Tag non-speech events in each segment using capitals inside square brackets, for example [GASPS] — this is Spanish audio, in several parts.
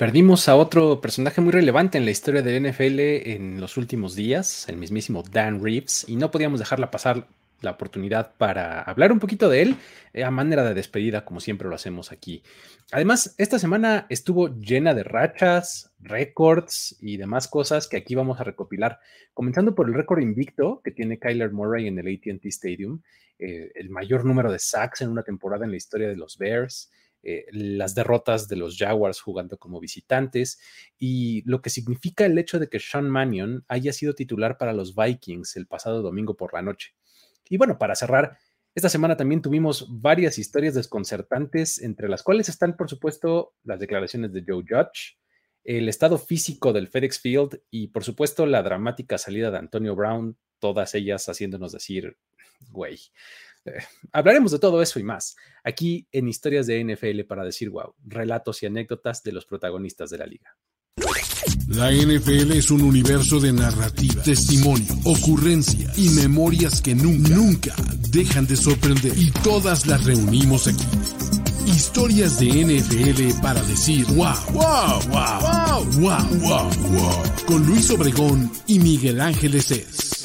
Perdimos a otro personaje muy relevante en la historia del NFL en los últimos días, el mismísimo Dan Reeves, y no podíamos dejarla pasar la oportunidad para hablar un poquito de él eh, a manera de despedida, como siempre lo hacemos aquí. Además, esta semana estuvo llena de rachas, récords y demás cosas que aquí vamos a recopilar, comenzando por el récord invicto que tiene Kyler Murray en el ATT Stadium, eh, el mayor número de sacks en una temporada en la historia de los Bears. Eh, las derrotas de los Jaguars jugando como visitantes y lo que significa el hecho de que Sean Mannion haya sido titular para los Vikings el pasado domingo por la noche. Y bueno, para cerrar, esta semana también tuvimos varias historias desconcertantes, entre las cuales están, por supuesto, las declaraciones de Joe Judge, el estado físico del FedEx Field y, por supuesto, la dramática salida de Antonio Brown, todas ellas haciéndonos decir, güey, eh, hablaremos de todo eso y más aquí en Historias de NFL para decir wow, relatos y anécdotas de los protagonistas de la liga. La NFL es un universo de narrativa, testimonio, ocurrencia y memorias que nunca, nunca dejan de sorprender. Y todas las reunimos aquí. Historias de NFL para decir wow, wow, wow, wow, wow, wow, wow. Con Luis Obregón y Miguel Ángeles es.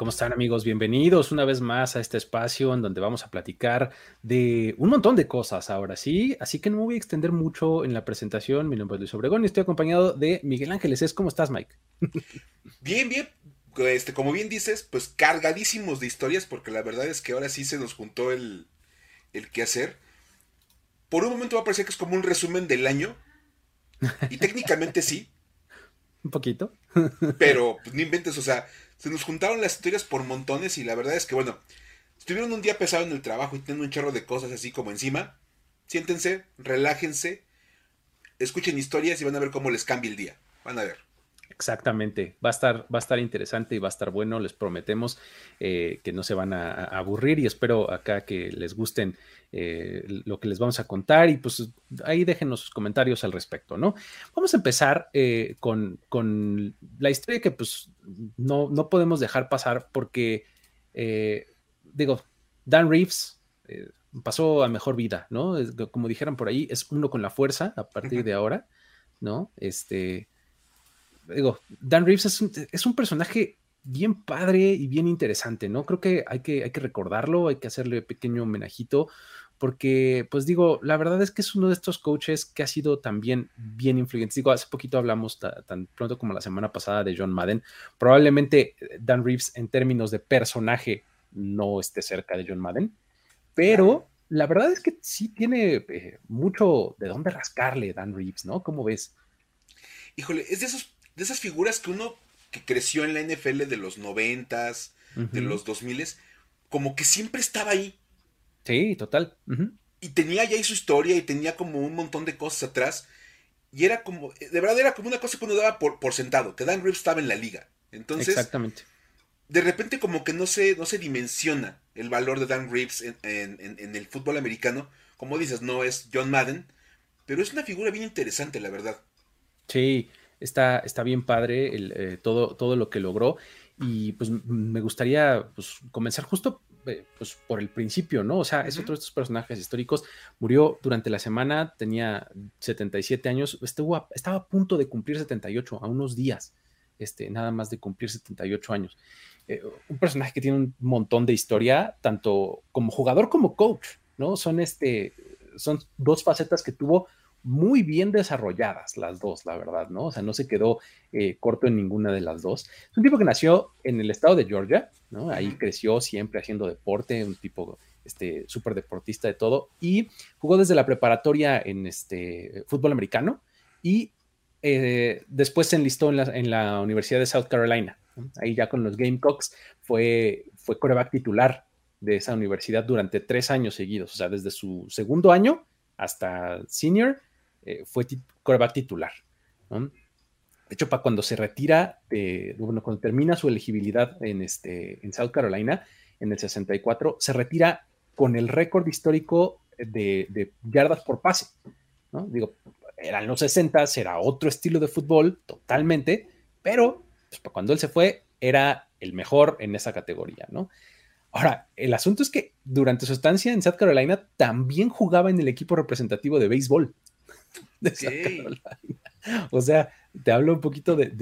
¿Cómo están amigos? Bienvenidos una vez más a este espacio en donde vamos a platicar de un montón de cosas ahora sí, así que no me voy a extender mucho en la presentación. Mi nombre es Luis Obregón y estoy acompañado de Miguel Ángeles. ¿Cómo estás, Mike? [LAUGHS] Bien, bien. Este, como bien dices, pues cargadísimos de historias porque la verdad es que ahora sí se nos juntó el, el qué hacer. Por un momento va a parecer que es como un resumen del año y técnicamente sí. [LAUGHS] Un poquito. Pero pues, no inventes, o sea, se nos juntaron las historias por montones y la verdad es que, bueno, estuvieron un día pesado en el trabajo y tienen un chorro de cosas así como encima. Siéntense, relájense, escuchen historias y van a ver cómo les cambia el día. Van a ver. Exactamente, va a estar, va a estar interesante y va a estar bueno, les prometemos eh, que no se van a, aburrir y espero acá que les gusten eh, lo que les vamos a contar y pues ahí déjenos sus comentarios al respecto, ¿no? Vamos a empezar eh, con, la historia que pues no, no podemos dejar pasar porque, digo, Dan Reeves pasó a mejor vida, ¿no? Como dijeran por ahí, es uno con la fuerza a partir de ahora, ¿no? Este digo, Dan Reeves es un, personaje bien padre y bien interesante, ¿no? Creo que hay, que hay que recordarlo, hay que hacerle pequeño homenajito, porque, pues digo, la verdad es que es uno de estos coaches que ha sido también bien influyente. Digo, hace poquito hablamos tan pronto como la semana pasada de John Madden. Probablemente eh, Dan Reeves en términos de personaje no esté cerca de John Madden, pero la verdad es que sí tiene eh, mucho de dónde rascarle Dan Reeves, ¿no? ¿Cómo ves? Híjole, es de esos de esas figuras que uno que creció en la NFL de los noventas, de los dos miles, como que siempre estaba ahí. Sí, total. Y tenía ya ahí su historia y tenía como un montón de cosas atrás. Y era como, de verdad era como una cosa que uno daba por, por sentado, que Dan Reeves estaba en la liga. Entonces, Exactamente. de repente como que no se, no se dimensiona el valor de Dan Reeves en, en el fútbol americano. Como dices, no es John Madden, pero es una figura bien interesante, la verdad. Sí, está, está bien padre el, eh, todo, todo lo que logró. Y pues me gustaría pues, comenzar justo pues, por el principio, ¿no? O sea, es otro de estos personajes históricos. Murió durante la semana, tenía 77 años, estuvo estaba a punto de cumplir 78, a unos días, este, nada más de cumplir 78 años. Eh, un personaje que tiene un montón de historia, tanto como jugador como coach, ¿no? Son, este, son dos facetas que tuvo muy bien desarrolladas las dos, la verdad, ¿no? O sea, no se quedó eh, corto en ninguna de las dos. Es un tipo que nació en el estado de Georgia, ¿no? Ahí creció siempre haciendo deporte, un tipo este súper deportista de todo y jugó desde la preparatoria en este fútbol americano y eh, después se enlistó en la, en la, Universidad de South Carolina. Ahí ya con los Gamecocks fue, fue coreback titular de esa universidad durante tres años seguidos, o sea, desde su segundo año hasta senior eh, fue coreback titular. De hecho, para cuando se retira, bueno, cuando termina su elegibilidad en, este, en South Carolina, en el 64, se retira con el récord histórico de, yardas por pase. ¿no? Digo, eran los 60, era otro estilo de fútbol totalmente, pero pues, cuando él se fue, era el mejor en esa categoría, ¿no? Ahora, el asunto es que durante su estancia en South Carolina también jugaba en el equipo representativo de béisbol [LAUGHS] de. O sea, te hablo un poquito de,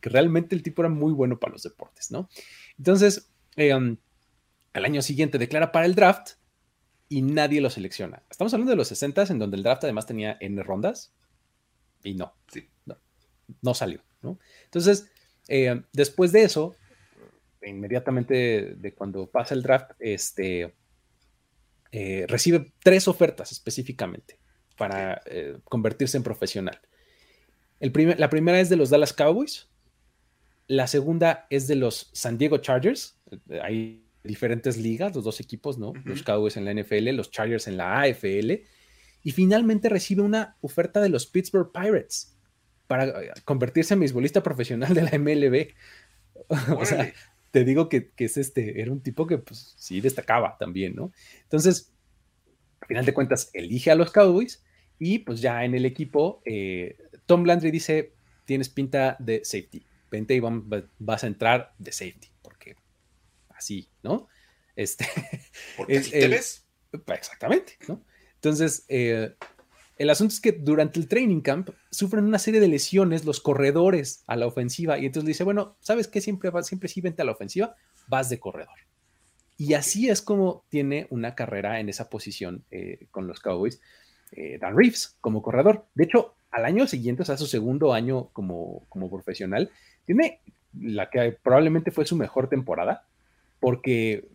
que realmente el tipo era muy bueno para los deportes, ¿no? Entonces, eh, um, al año siguiente declara para el draft y nadie lo selecciona. Estamos hablando de los 60 en donde el draft además tenía N rondas y no, no, no, salió, ¿no? Entonces, eh, después de eso, inmediatamente de cuando pasa el draft, este, eh, recibe tres ofertas específicamente para eh, convertirse en profesional. El la primera es de los Dallas Cowboys, la segunda es de los San Diego Chargers, hay diferentes ligas, los dos equipos, ¿no? Los Cowboys en la NFL, los Chargers en la AFL, y finalmente recibe una oferta de los Pittsburgh Pirates para eh, convertirse en beisbolista profesional de la MLB. [LAUGHS] o sea, te digo que, es este, era un tipo que pues sí destacaba también, ¿no? Entonces, al final de cuentas, elige a los Cowboys y pues ya en el equipo, eh, Tom Landry dice, tienes pinta de safety, vente y vas a entrar de safety, porque así, ¿no? Este, [LAUGHS] porque te ves. Exactamente, ¿no? Entonces, eh, el asunto es que durante el training camp sufren una serie de lesiones los corredores a la ofensiva y entonces le dice, bueno, ¿sabes qué? Siempre, siempre sí vente a la ofensiva, vas de corredor. Y así es como tiene una carrera en esa posición eh, con los Cowboys, eh, Dan Reeves como corredor. De hecho, al año siguiente, o sea, su segundo año como, como profesional, tiene la que probablemente fue su mejor temporada, porque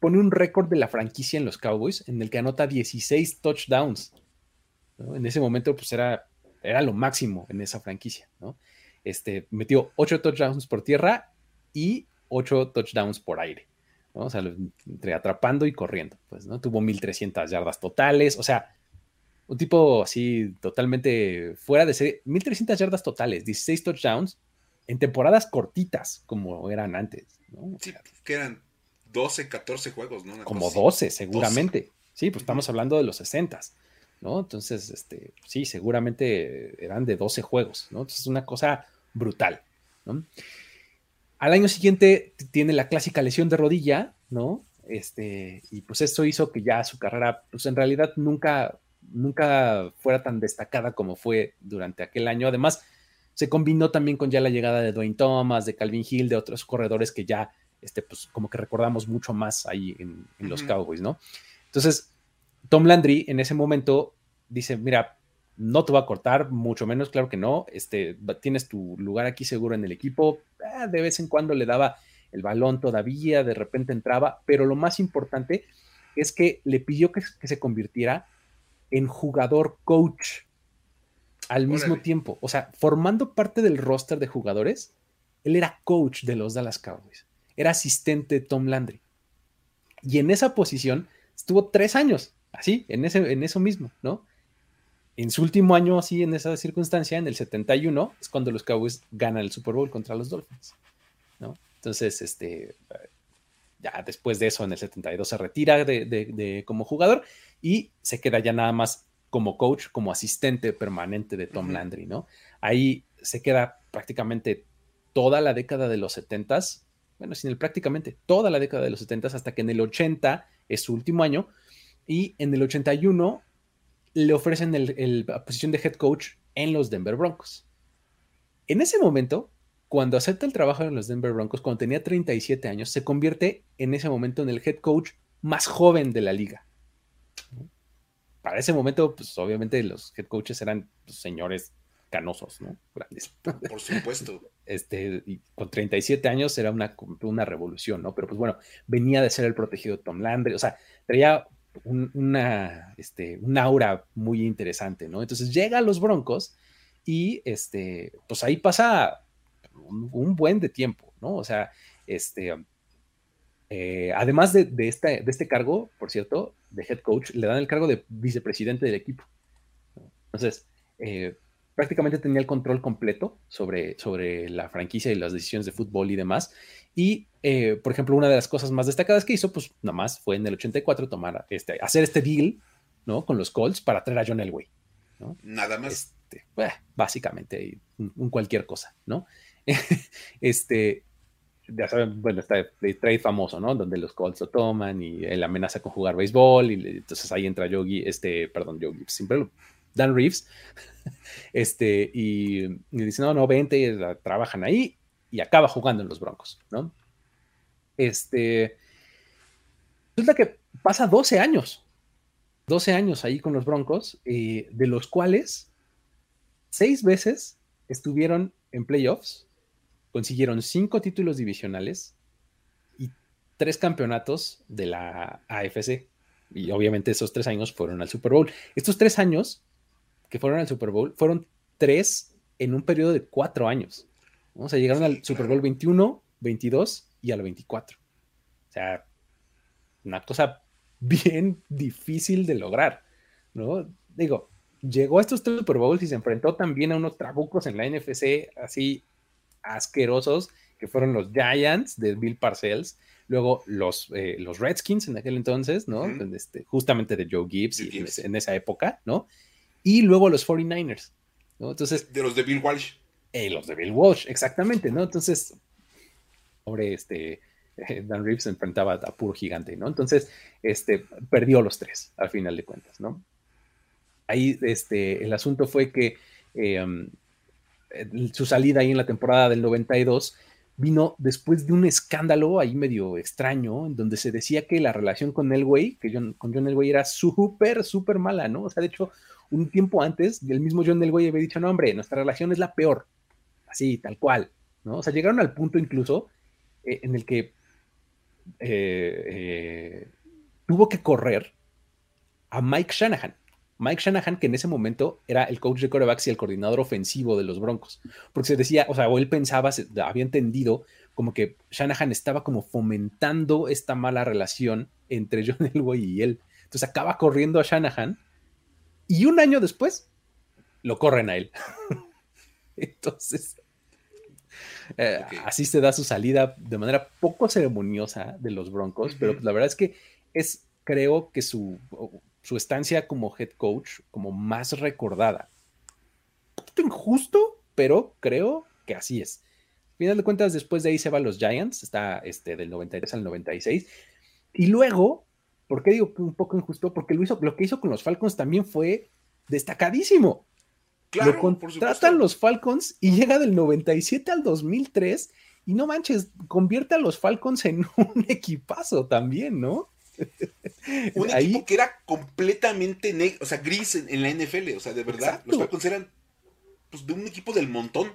pone un récord de la franquicia en los Cowboys en el que anota 16 touchdowns. En ese momento, pues era, era lo máximo en esa franquicia, ¿no? Este, metió 8 touchdowns por tierra y 8 touchdowns por aire, ¿no? O sea, entre atrapando y corriendo, pues, ¿no? Tuvo 1300 yardas totales, o sea, un tipo así totalmente fuera de serie, 1300 yardas totales, 16 touchdowns en temporadas cortitas como eran antes, ¿no? sí, que eran 12, 14 juegos, ¿no? como 12, seguramente. Sí, pues estamos hablando de los 60. ¿no? Entonces, este, sí, seguramente eran de 12 juegos, ¿no? Entonces es una cosa brutal, ¿no? Al año siguiente tiene la clásica lesión de rodilla, ¿no? Este, y pues eso hizo que ya su carrera, pues en realidad nunca, nunca fuera tan destacada como fue durante aquel año. Además, se combinó también con ya la llegada de Dwayne Thomas, de Calvin Hill, de otros corredores que ya, este, pues como que recordamos mucho más ahí en, los Cowboys, ¿no? Entonces, Tom Landry en ese momento dice, mira, no te va a cortar, mucho menos, claro que no, este, tienes tu lugar aquí seguro en el equipo, ah, de vez en cuando le daba el balón todavía, de repente entraba, pero lo más importante es que le pidió que, se convirtiera en jugador coach al mismo tiempo, o sea, formando parte del roster de jugadores, él era coach de los Dallas Cowboys, era asistente de Tom Landry. Y en esa posición estuvo tres años, así, en, ese, en eso mismo, ¿no? En su último año, así, en esa circunstancia, en el 71, es cuando los Cowboys ganan el Super Bowl contra los Dolphins, ¿no? Entonces, este, ya después de eso, en el 72 se retira de, como jugador y se queda ya nada más como coach, como asistente permanente de Tom Landry, ¿no? Ahí se queda prácticamente toda la década de los 70s, bueno, sin el prácticamente toda la década de los 70s, hasta que en el 80 es su último año, y en el 81 le ofrecen la posición de head coach en los Denver Broncos. En ese momento, cuando acepta el trabajo en los Denver Broncos, cuando tenía 37 años, se convierte en ese momento en el head coach más joven de la liga. Para ese momento, pues obviamente los head coaches eran pues, señores canosos, ¿no? Grandes. Por supuesto. [LAUGHS] Este, y con 37 años era una, una revolución, ¿no? Pero pues bueno, venía de ser el protegido Tom Landry, o sea, traía una, este, un aura muy interesante, ¿no? Entonces llega a los Broncos y, este, pues ahí pasa un, buen de tiempo, ¿no? O sea, este, eh, además de, este, de este cargo, por cierto, de head coach, le dan el cargo de vicepresidente del equipo. Entonces, eh, prácticamente tenía el control completo sobre, sobre la franquicia y las decisiones de fútbol y demás. Y, eh, por ejemplo, una de las cosas más destacadas que hizo, pues nada más fue en el 84 tomar este, hacer este deal, ¿no? Con los Colts para traer a John Elway, ¿no? Nada más. Este, básicamente, un, cualquier cosa, ¿no? [LAUGHS] este, ya saben, bueno, está el trade famoso, ¿no? Donde los Colts lo toman y él amenaza con jugar béisbol y entonces ahí entra Yogi, este, perdón, Yogi, siempre Dan Reeves, [LAUGHS] este, y, y dice, no, no, vente, trabajan ahí y acaba jugando en los Broncos, ¿no? Este, resulta que pasa 12 años, 12 años ahí con los Broncos, eh, de los cuales seis veces estuvieron en playoffs, consiguieron cinco títulos divisionales y tres campeonatos de la AFC. Y obviamente esos tres años fueron al Super Bowl. Estos tres años que fueron al Super Bowl fueron tres en un periodo de cuatro años. O sea, llegaron al Super Bowl 21, 22 y al 24. O sea, una cosa bien difícil de lograr, ¿no? Digo, llegó a estos tres Super Bowls y se enfrentó también a unos trabucos en la NFC así asquerosos, que fueron los Giants de Bill Parcells, luego los, eh, los Redskins en aquel entonces, ¿no? este, justamente de Joe Gibbs, En, esa época, ¿no? Y luego los 49ers, ¿no? Entonces... De los de Bill Walsh. Eh, los de Bill Walsh, exactamente, ¿no? Entonces, pobre este, Dan Reeves se enfrentaba a puro gigante, ¿no? Entonces, este, perdió los tres, al final de cuentas, ¿no? Ahí, este, el asunto fue que em, su salida ahí en la temporada del 92 vino después de un escándalo ahí medio extraño, en donde se decía que la relación con Elway, que con John Elway era súper, súper mala, ¿no? O sea, de hecho, un tiempo antes, el mismo John Elway había dicho, no, hombre, nuestra relación es la peor, así, tal cual, ¿no? O sea, llegaron al punto incluso eh, en el que eh, eh, tuvo que correr a Mike Shanahan. Mike Shanahan, que en ese momento era el coach de corebacks y el coordinador ofensivo de los Broncos, porque se decía, o sea, o él pensaba, había entendido como que Shanahan estaba como fomentando esta mala relación entre [LAUGHS] John Elway y él. Entonces acaba corriendo a Shanahan y un año después lo corren a él. [LAUGHS] Entonces, eh, así se da su salida de manera poco ceremoniosa de los Broncos, pero la verdad es que es, creo que su, su estancia como head coach como más recordada. Un poquito injusto, pero creo que así es. Al final de cuentas, después de ahí se van los Giants, está este, del 93 al 96. Y luego, ¿por qué digo un poco injusto? Porque lo, hizo, lo que hizo con los Falcons también fue destacadísimo. Claro, lo contratan los Falcons y llega del 97 al 2003 y no manches, convierte a los Falcons en [LAUGHS] un equipazo también, ¿no? Un [LAUGHS] equipo que era completamente o sea, gris en, la NFL, o sea, de verdad, los Falcons eran pues, de un equipo del montón.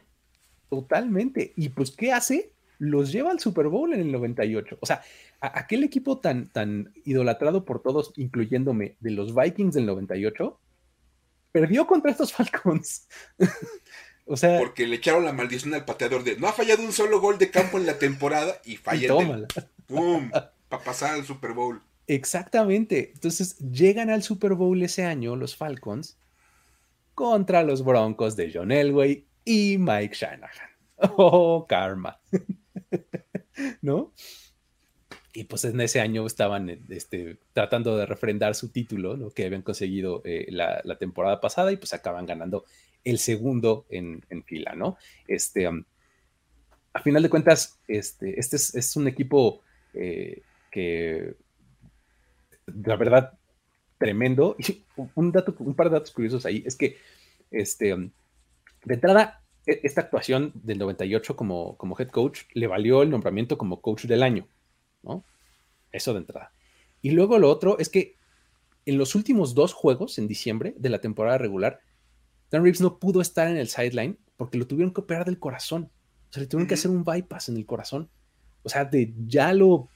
Totalmente. Y pues, ¿qué hace? Los lleva al Super Bowl en el 98. O sea, aquel equipo tan, tan idolatrado por todos, incluyéndome, de los Vikings del 98, perdió contra estos [LAUGHS] Falcons. o sea. Porque le echaron la maldición al pateador de no ha fallado un solo gol de campo en la temporada y falla. [LAUGHS] ¡Pum! Para pasar al Super Bowl. Exactamente. Entonces llegan al Super Bowl ese año los Falcons contra los Broncos de John Elway y Mike Shanahan. [LAUGHS] Oh, karma. [LAUGHS] ¿No? Y pues en ese año estaban este, tratando de refrendar su título, ¿no? que habían conseguido eh, la, temporada pasada y pues acaban ganando el segundo en, fila, ¿no? Este, a final de cuentas, este, este es, un equipo eh, que, la verdad, tremendo. Y un, dato, un par de datos curiosos ahí es que, este, de entrada, e, esta actuación del 98 como, como head coach le valió el nombramiento como coach del año. ¿no? Eso de entrada. Y luego lo otro es que en los últimos dos juegos en diciembre de la temporada regular, Dan Reeves no pudo estar en el sideline porque lo tuvieron que operar del corazón. O sea, le tuvieron que hacer un bypass en el corazón. O sea, de ya lo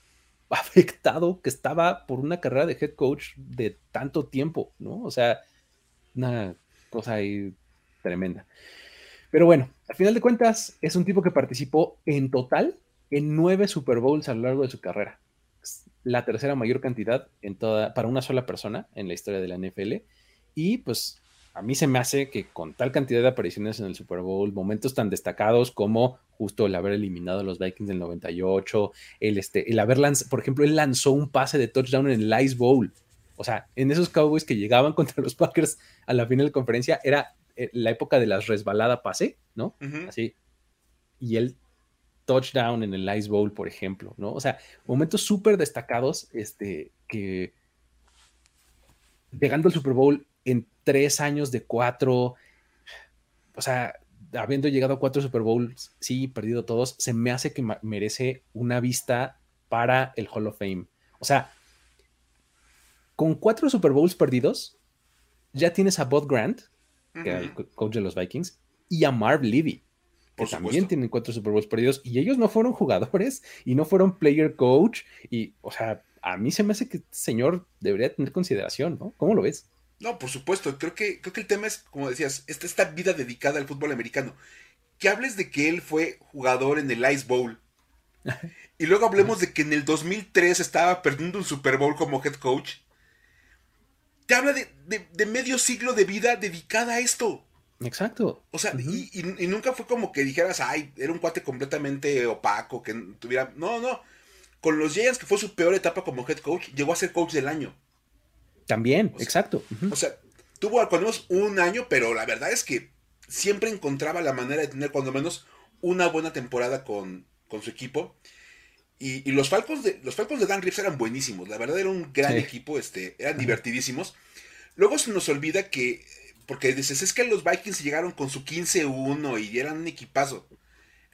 afectado que estaba por una carrera de head coach de tanto tiempo, ¿no? O sea, una cosa ahí tremenda. Pero bueno, al final de cuentas, es un tipo que participó en total en nueve Super Bowls a lo largo de su carrera. la tercera mayor cantidad en toda, para una sola persona en la historia de la NFL. Y pues a mí se me hace que con tal cantidad de apariciones en el Super Bowl, momentos tan destacados como justo el haber eliminado a los Vikings del 98, el, este, el haber lanzado, por ejemplo, él lanzó un pase de touchdown en el Ice Bowl. O sea, en esos Cowboys que llegaban [LAUGHS] contra los Packers a la final de conferencia, era eh, la época de las resbalada pase, ¿no? Así. Y él touchdown en el Ice Bowl, por ejemplo, ¿no? O sea, momentos súper destacados, este, que llegando al Super Bowl en tres años de cuatro, o sea, habiendo llegado a cuatro Super Bowls, sí, perdido todos, se me hace que merece una vista para el Hall of Fame. O sea, con cuatro Super Bowls perdidos, ya tienes a Bob Grant, que era el coach de los Vikings, y a Marv Levy, que también tienen cuatro Super Bowls perdidos, y ellos no fueron jugadores y no fueron player coach, y, o sea, a mí se me hace que este señor debería tener consideración, ¿no? ¿Cómo lo ves? No, por supuesto, creo que, creo que el tema es, como decías, esta, esta vida dedicada al fútbol americano. Que hables de que él fue jugador en el Ice Bowl. [LAUGHS] y luego hablemos de que en el 2003 estaba perdiendo un Super Bowl como head coach. Te habla de, medio siglo de vida dedicada a esto. Exacto. O sea, y, y, nunca fue como que dijeras, ay, era un cuate completamente opaco, que tuviera... No, no. Con los Giants, que fue su peor etapa como head coach, llegó a ser coach del año. También, exacto. O sea, tuvo cuando menos un año, pero la verdad es que siempre encontraba la manera de tener cuando menos una buena temporada con, su equipo. Y, los Falcons de los Falcons de Dan Reeves eran buenísimos, la verdad era un gran equipo, este, eran divertidísimos. Luego se nos olvida que, porque dices, es que los Vikings llegaron con su 15-1 y eran un equipazo.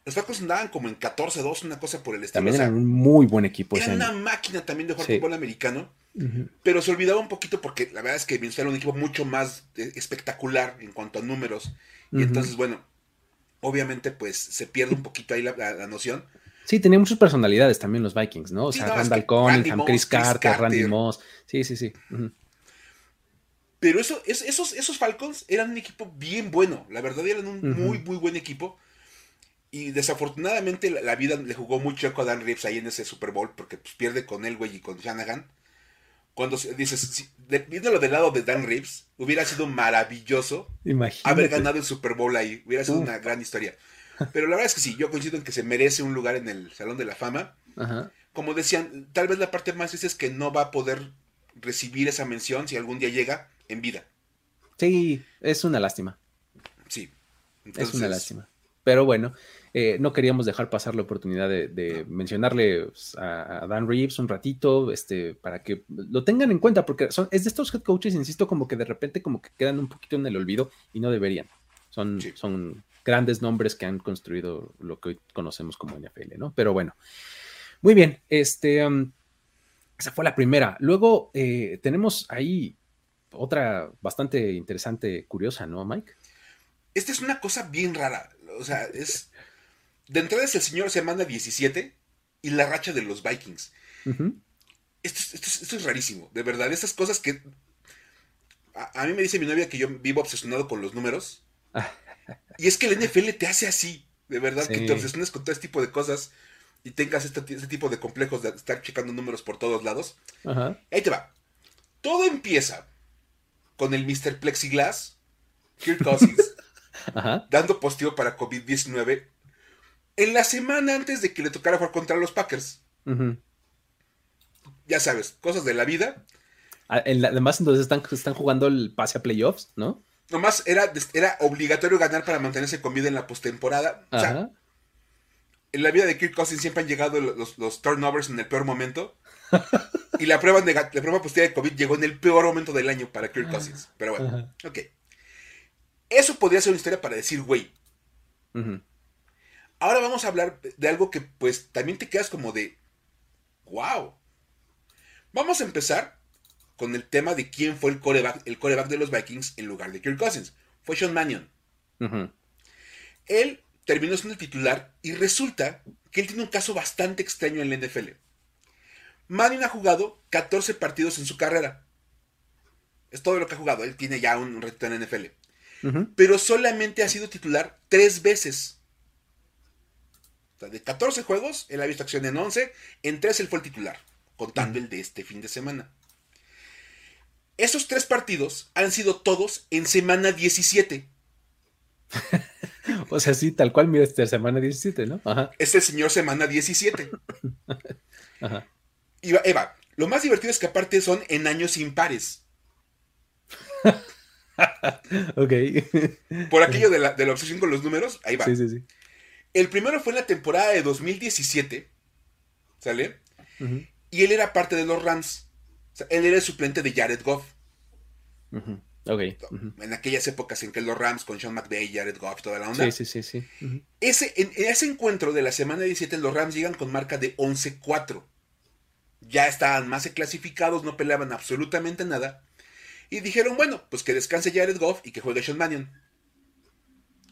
Los Falcons andaban como en 14-2, una cosa por el estilo. También eran un muy buen equipo. Era una máquina también de jugar fútbol americano. Pero se olvidaba un poquito porque la verdad es que Minnesota era un equipo mucho más eh, espectacular en cuanto a números. Y entonces, bueno, obviamente pues se pierde un poquito ahí la, noción. Sí, tenía muchas personalidades también los Vikings, ¿no? O sea, Randall Cunningham, Chris, Carter, Randy Moss. Sí, sí, sí. Pero eso, esos, esos Falcons eran un equipo bien bueno. La verdad, eran un muy, muy buen equipo. Y desafortunadamente la, vida le jugó muy chueco a Dan Reeves ahí en ese Super Bowl porque pues, pierde con Elway y con Shanahan. Cuando dices, viéndolo del lado de Dan Reeves, hubiera sido maravilloso haber ganado el Super Bowl ahí. Hubiera sido una gran historia. Pero la verdad es que sí, yo coincido en que se merece un lugar en el Salón de la Fama. Como decían, tal vez la parte más triste es que no va a poder recibir esa mención si algún día llega en vida. Sí, es una lástima. Sí. es una lástima. Pero bueno, eh, no queríamos dejar pasar la oportunidad de, mencionarle pues, a, Dan Reeves un ratito, este, para que lo tengan en cuenta, porque son, es de estos head coaches, insisto, como que de repente como que quedan un poquito en el olvido y no deberían. Son, son grandes nombres que han construido lo que hoy conocemos como NFL, ¿no? Pero bueno, muy bien, este, um, esa fue la primera. Luego eh, tenemos ahí otra bastante interesante, curiosa, ¿no, Mike? Esta es una cosa bien rara. O sea, es de entrada es el señor semana 17 y la racha de los Vikings. esto, es rarísimo, de verdad. Esas cosas que. A, mí me dice mi novia que yo vivo obsesionado con los números. [LAUGHS] y es que el NFL te hace así, de verdad, que te obsesiones con todo este tipo de cosas y tengas este, este, tipo de complejos de estar checando números por todos lados. Ahí te va. Todo empieza con el Mr. Plexiglass, Kirk Cousins, [LAUGHS] dando positivo para COVID-19 en la semana antes de que le tocara jugar contra los Packers. Ya sabes, cosas de la vida. Ah, además, entonces están, están jugando el pase a playoffs, ¿no? Nomás era, era obligatorio ganar para mantenerse con vida en la postemporada. O sea, en la vida de Kirk Cousins siempre han llegado los, turnovers en el peor momento. y la prueba, de, la prueba positiva de COVID llegó en el peor momento del año para Kirk Cousins. Pero bueno, ok. Eso podría ser una historia para decir, güey. Ahora vamos a hablar de algo que pues también te quedas como de, wow. Vamos a empezar con el tema de quién fue el coreback, el coreback de los Vikings en lugar de Kirk Cousins. Fue Sean Mannion. Él terminó siendo el titular y resulta que él tiene un caso bastante extraño en la NFL. Mannion ha jugado 14 partidos en su carrera. Es todo lo que ha jugado. Él tiene ya un reto en la NFL. Pero solamente ha sido titular tres veces de 14 juegos, él ha visto acción en 11, en 3 él fue el titular, contando el de este fin de semana. Esos tres partidos han sido todos en semana 17. [LAUGHS] o sea, sí, tal cual, mira, esta semana 17, ¿no? Ajá. Es el señor semana 17. [LAUGHS] Ajá. Y Eva, lo más divertido es que aparte son en años impares. [LAUGHS] ok. Por aquello de la, de la obsesión con los números, ahí va. Sí, sí, sí. El primero fue en la temporada de 2017, ¿sale? Y él era parte de los Rams. O sea, él era el suplente de Jared Goff. En aquellas épocas en que los Rams con Sean McVay, Jared Goff, toda la onda. Sí, sí, sí. sí. ese, en, ese encuentro de la semana 17, los Rams llegan con marca de 11-4. Ya estaban más clasificados, no peleaban absolutamente nada. Y dijeron, bueno, pues que descanse Jared Goff y que juegue Sean Mannion.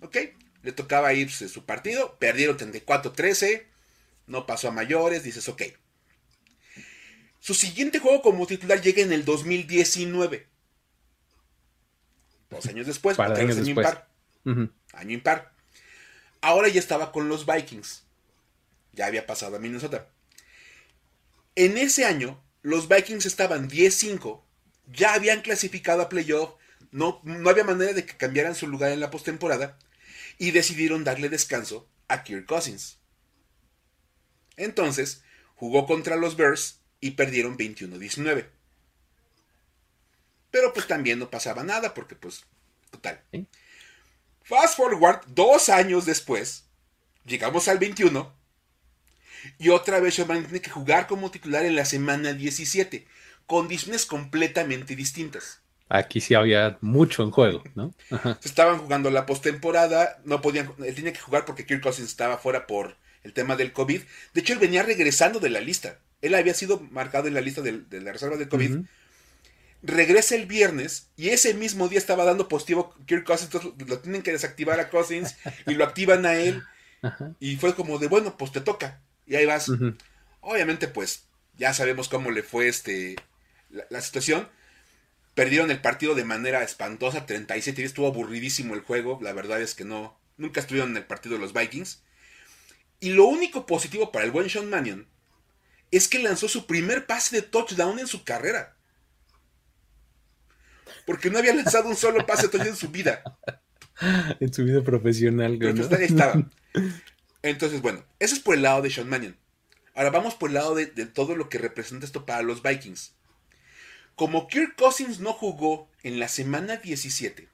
Ok, le tocaba irse su partido, perdieron 34-13, no pasó a mayores, dices, ok. Su siguiente juego como titular llega en el 2019. Dos años después, año impar. Año impar. Ahora ya estaba con los Vikings. Ya había pasado a Minnesota. En ese año, los Vikings estaban 10-5 ya habían clasificado a playoff, no, no había manera de que cambiaran su lugar en la postemporada y decidieron darle descanso a Kirk Cousins. Entonces, jugó contra los Bears y perdieron 21-19. Pero pues también no pasaba nada porque pues, total. Fast forward, dos años después, llegamos al 21 y otra vez Sherman tiene que jugar como titular en la semana 17 condiciones completamente distintas. Aquí sí había mucho en juego, ¿no? Estaban jugando la postemporada, no podían, él tenía que jugar porque Kirk Cousins estaba fuera por el tema del COVID. De hecho, él venía regresando de la lista. Él había sido marcado en la lista de, la reserva del COVID. Regresa el viernes y ese mismo día estaba dando positivo Kirk Cousins, entonces lo tienen que desactivar a Cousins [LAUGHS] y lo activan a él. Y fue como de, bueno, pues te toca. Y ahí vas. Obviamente, pues, ya sabemos cómo le fue este la, situación. Perdieron el partido de manera espantosa, 37 y estuvo aburridísimo el juego. La verdad es que no, nunca estuvieron en el partido de los Vikings. Y lo único positivo para el buen Sean Mannion es que lanzó su primer pase de touchdown en su carrera. Porque no había lanzado un solo pase de touchdown en su vida. [LAUGHS] En su vida profesional. Pues, ahí estaba. [LAUGHS] Entonces, bueno, eso es por el lado de Sean Mannion. Ahora vamos por el lado de, de, todo lo que representa esto para los Vikings. Como Kirk Cousins no jugó en la semana 17,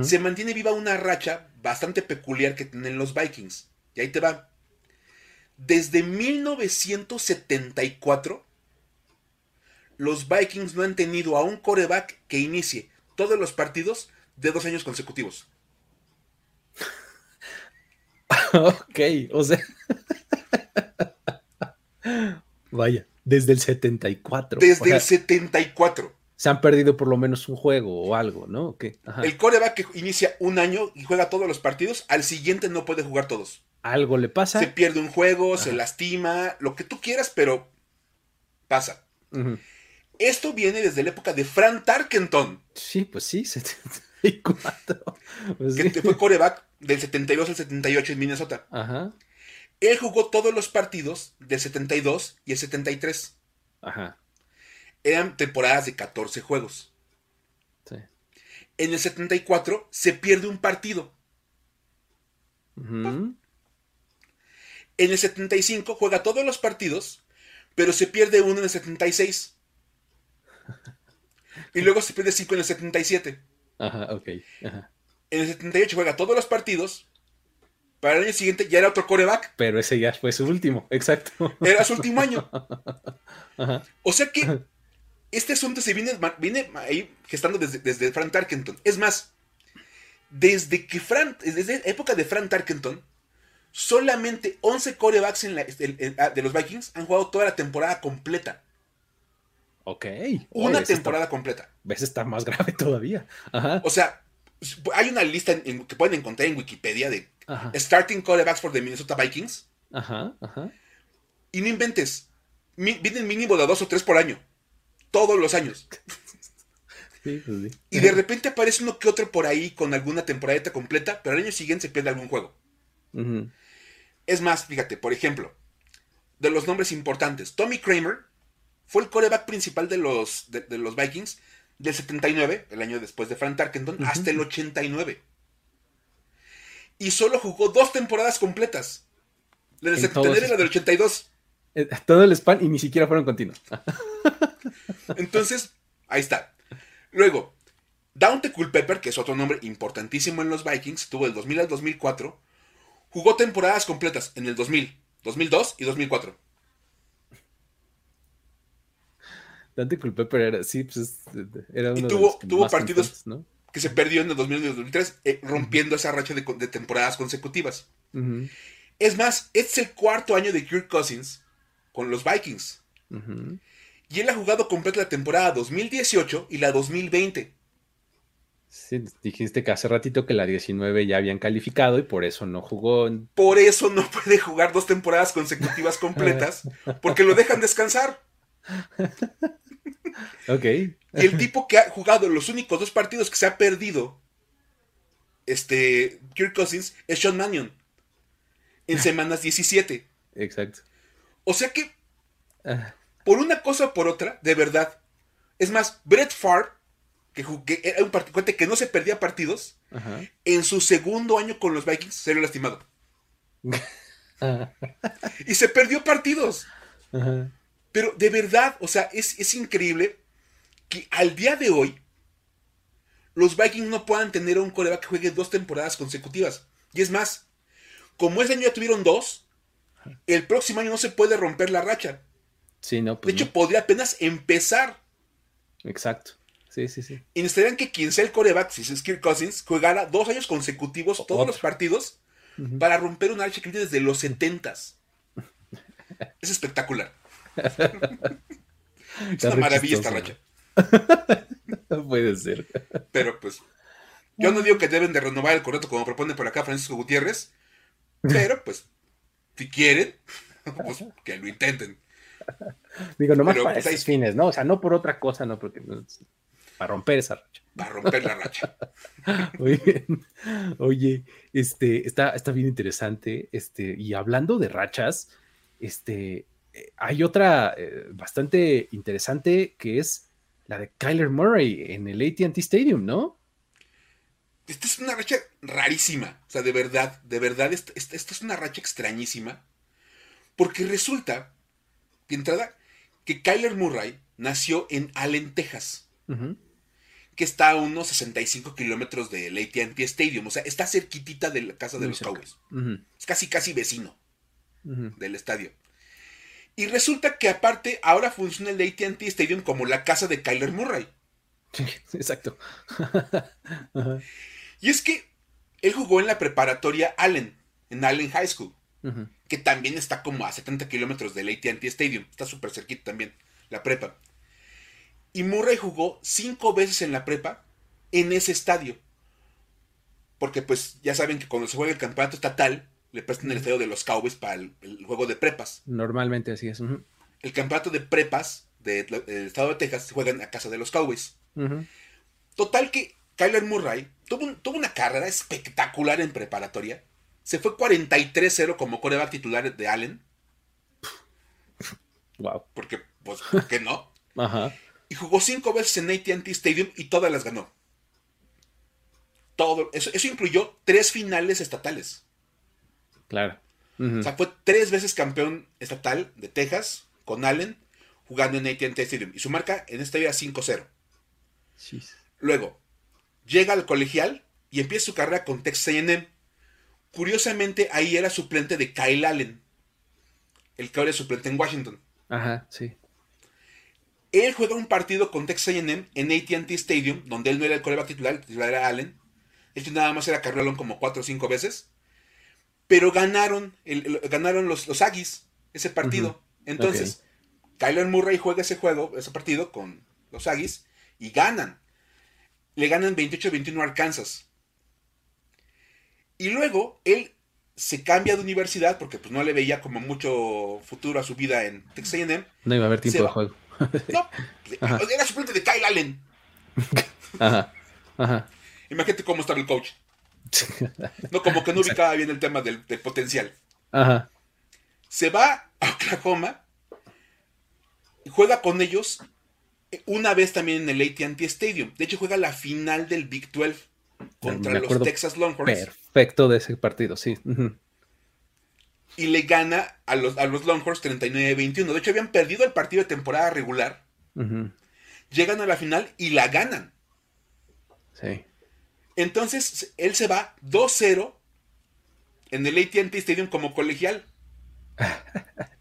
se mantiene viva una racha bastante peculiar que tienen los Vikings. Y ahí te va. Desde 1974, los Vikings no han tenido a un coreback que inicie todos los partidos de dos años consecutivos. [LAUGHS] ok, o sea. [LAUGHS] Vaya. Desde el 74. Desde el 74. Se han perdido por lo menos un juego o algo, ¿no? El coreback que inicia un año y juega todos los partidos, al siguiente no puede jugar todos. Algo le pasa. Se pierde un juego, se lastima, lo que tú quieras, pero pasa. Esto viene desde la época de Fran Tarkenton. Sí, pues sí, [LAUGHS] 74. Pues que fue coreback del 72 al 78 en Minnesota. Ajá. Él jugó todos los partidos del 72 y el 73. Ajá. Eran temporadas de 14 juegos. Sí. En el 74 se pierde un partido. En el 75 juega todos los partidos, pero se pierde uno en el 76. [LAUGHS] y luego se pierde cinco en el 77. Ajá, ok. Ajá. En el 78 juega todos los partidos, para el año siguiente ya era otro coreback. Pero ese ya fue su último, exacto. Era su último año. [LAUGHS] O sea que este asunto se viene, viene ahí gestando desde, desde Frank Tarkenton. Es más, desde que Frank, desde época de Frank Tarkenton, solamente 11 corebacks en ah, de los Vikings han jugado toda la temporada completa. Ok. Una temporada completa. ¿Ves? Está más grave todavía. O sea, hay una lista que pueden encontrar en Wikipedia de starting quarterbacks for the Minnesota Vikings. Ajá, ajá. Y no inventes. vienen mínimo de dos o tres por año. Todos los años. [LAUGHS] Pues y de repente aparece uno que otro por ahí con alguna temporada completa, pero al año siguiente se pierde algún juego. Es más, fíjate, por ejemplo, de los nombres importantes, Tommy Kramer fue el coreback principal de los, de los Vikings del 79, el año después de Frank Tarkenton, hasta el 89. Y solo jugó dos temporadas completas. La del 79 y la del 82. Eh, todo el span y ni siquiera fueron continuos. [LAUGHS] Entonces, ahí está. Luego, Daunte Culpepper, que es otro nombre importantísimo en los Vikings, tuvo del 2000 al 2004, Jugó temporadas completas en el 2000, 2002 y 2004. Dante Culpepper era, sí, pues era uno y tuvo, de los tuvo partidos que se perdió en el 2000 y 2003, eh, rompiendo esa racha de, temporadas consecutivas. Es más, este es el cuarto año de Kirk Cousins con los Vikings. Y él ha jugado completa la temporada 2018 y la 2020. Sí, dijiste que hace ratito que la 19 ya habían calificado y por eso no jugó. Por eso no puede jugar dos temporadas consecutivas completas, porque lo dejan descansar. [LAUGHS] ok. Y el tipo que ha jugado los únicos dos partidos que se ha perdido, este, Kirk Cousins, es Sean Mannion. En semanas 17. Exacto. O sea que, ah. por una cosa o por otra, de verdad. Es más, Brett Favre que, era un partido que no se perdía partidos, en su segundo año con los Vikings se le lastimado. [LAUGHS] y se perdió partidos. Pero de verdad, o sea, es, increíble que al día de hoy los Vikings no puedan tener un coreback que juegue dos temporadas consecutivas. Y es más, como ese año ya tuvieron dos, el próximo año no se puede romper la racha. Sí, no, pues de hecho, podría apenas empezar. Exacto. Sí, sí, sí. Y necesitarían que quien sea el coreback, si es Kirk Cousins, jugara dos años consecutivos todos los partidos para romper una racha que viene desde los setentas. es espectacular. [LAUGHS] es una maravilla esta racha. [LAUGHS] puede ser. Pero pues, yo no digo que deben de renovar el contrato como propone por acá Francisco Gutiérrez, pero pues, si quieren, [LAUGHS] pues que lo intenten. Digo, nomás para pues, esos fines, ¿no? O sea, no por otra cosa, no, porque para romper esa racha. Para romper la racha. Oye, este, está, está bien interesante. Este, y hablando de rachas, este, hay otra eh, bastante interesante que es la de Kyler Murray en el ATT Stadium, ¿no? Esta es una racha rarísima. O sea, de verdad, de verdad, esta, es una racha extrañísima. Porque resulta, de entrada, que Kyler Murray nació en Allen, Texas que está a unos 65 kilómetros del ATT Stadium. O sea, está cerquitita de la casa de los Cowboys. Es casi, casi vecino del estadio. Y resulta que aparte ahora funciona el ATT Stadium como la casa de Kyler Murray. [LAUGHS] exacto. [LAUGHS] y es que él jugó en la preparatoria Allen, en Allen High School, que también está como a 70 kilómetros del ATT Stadium. Está súper cerquita también, la prepa. Y Murray jugó cinco veces en la prepa en ese estadio. Porque pues ya saben que cuando se juega el campeonato estatal, le prestan el estadio de los Cowboys para el, juego de prepas. Normalmente así es. El campeonato de prepas del estado de Texas se juega en la casa de los Cowboys. Total que Kyler Murray tuvo, tuvo, una carrera espectacular en preparatoria. Se fue 43-0 como coreback titular de Allen. [LAUGHS] Wow. Porque, pues, ¿por qué no? [LAUGHS] Ajá y jugó cinco veces en ATT Stadium y todas las ganó. Todo, eso, eso incluyó tres finales estatales. Claro. O sea, fue tres veces campeón estatal de Texas con Allen jugando en ATT Stadium. Y su marca en esta vida 5-0. Luego, llega al colegial y empieza su carrera con Texas AM. Curiosamente, ahí era suplente de Kyle Allen. El que ahora es suplente en Washington. Ajá, sí. Él juega un partido con Texas A&M en AT&T Stadium, donde él no era el coreback titular, el titular era Allen. Él nada más era carrelón como cuatro o cinco veces. Pero ganaron, ganaron los, los Aggies ese partido. Entonces, Kyler Murray juega ese juego, ese partido con los Aggies y ganan. Le ganan 28-21 a Arkansas. Y luego él se cambia de universidad porque pues no le veía como mucho futuro a su vida en Texas A&M. No iba a haber tiempo de juego. [LAUGHS] No, era suplente de Kyle Allen. [LAUGHS] Ajá, ajá. Imagínate cómo estaba el coach. No, como que no ubicaba bien el tema del, potencial. Ajá. Se va a Oklahoma y juega con ellos una vez también en el AT&T Stadium. De hecho, juega la final del Big 12 contra los Texas Longhorns. Perfecto de ese partido, sí y le gana a los, a los Longhorns 39-21. De hecho, habían perdido el partido de temporada regular. Llegan a la final y la ganan. Sí. Entonces, él se va 2-0 en el ATT Stadium como colegial. [LAUGHS]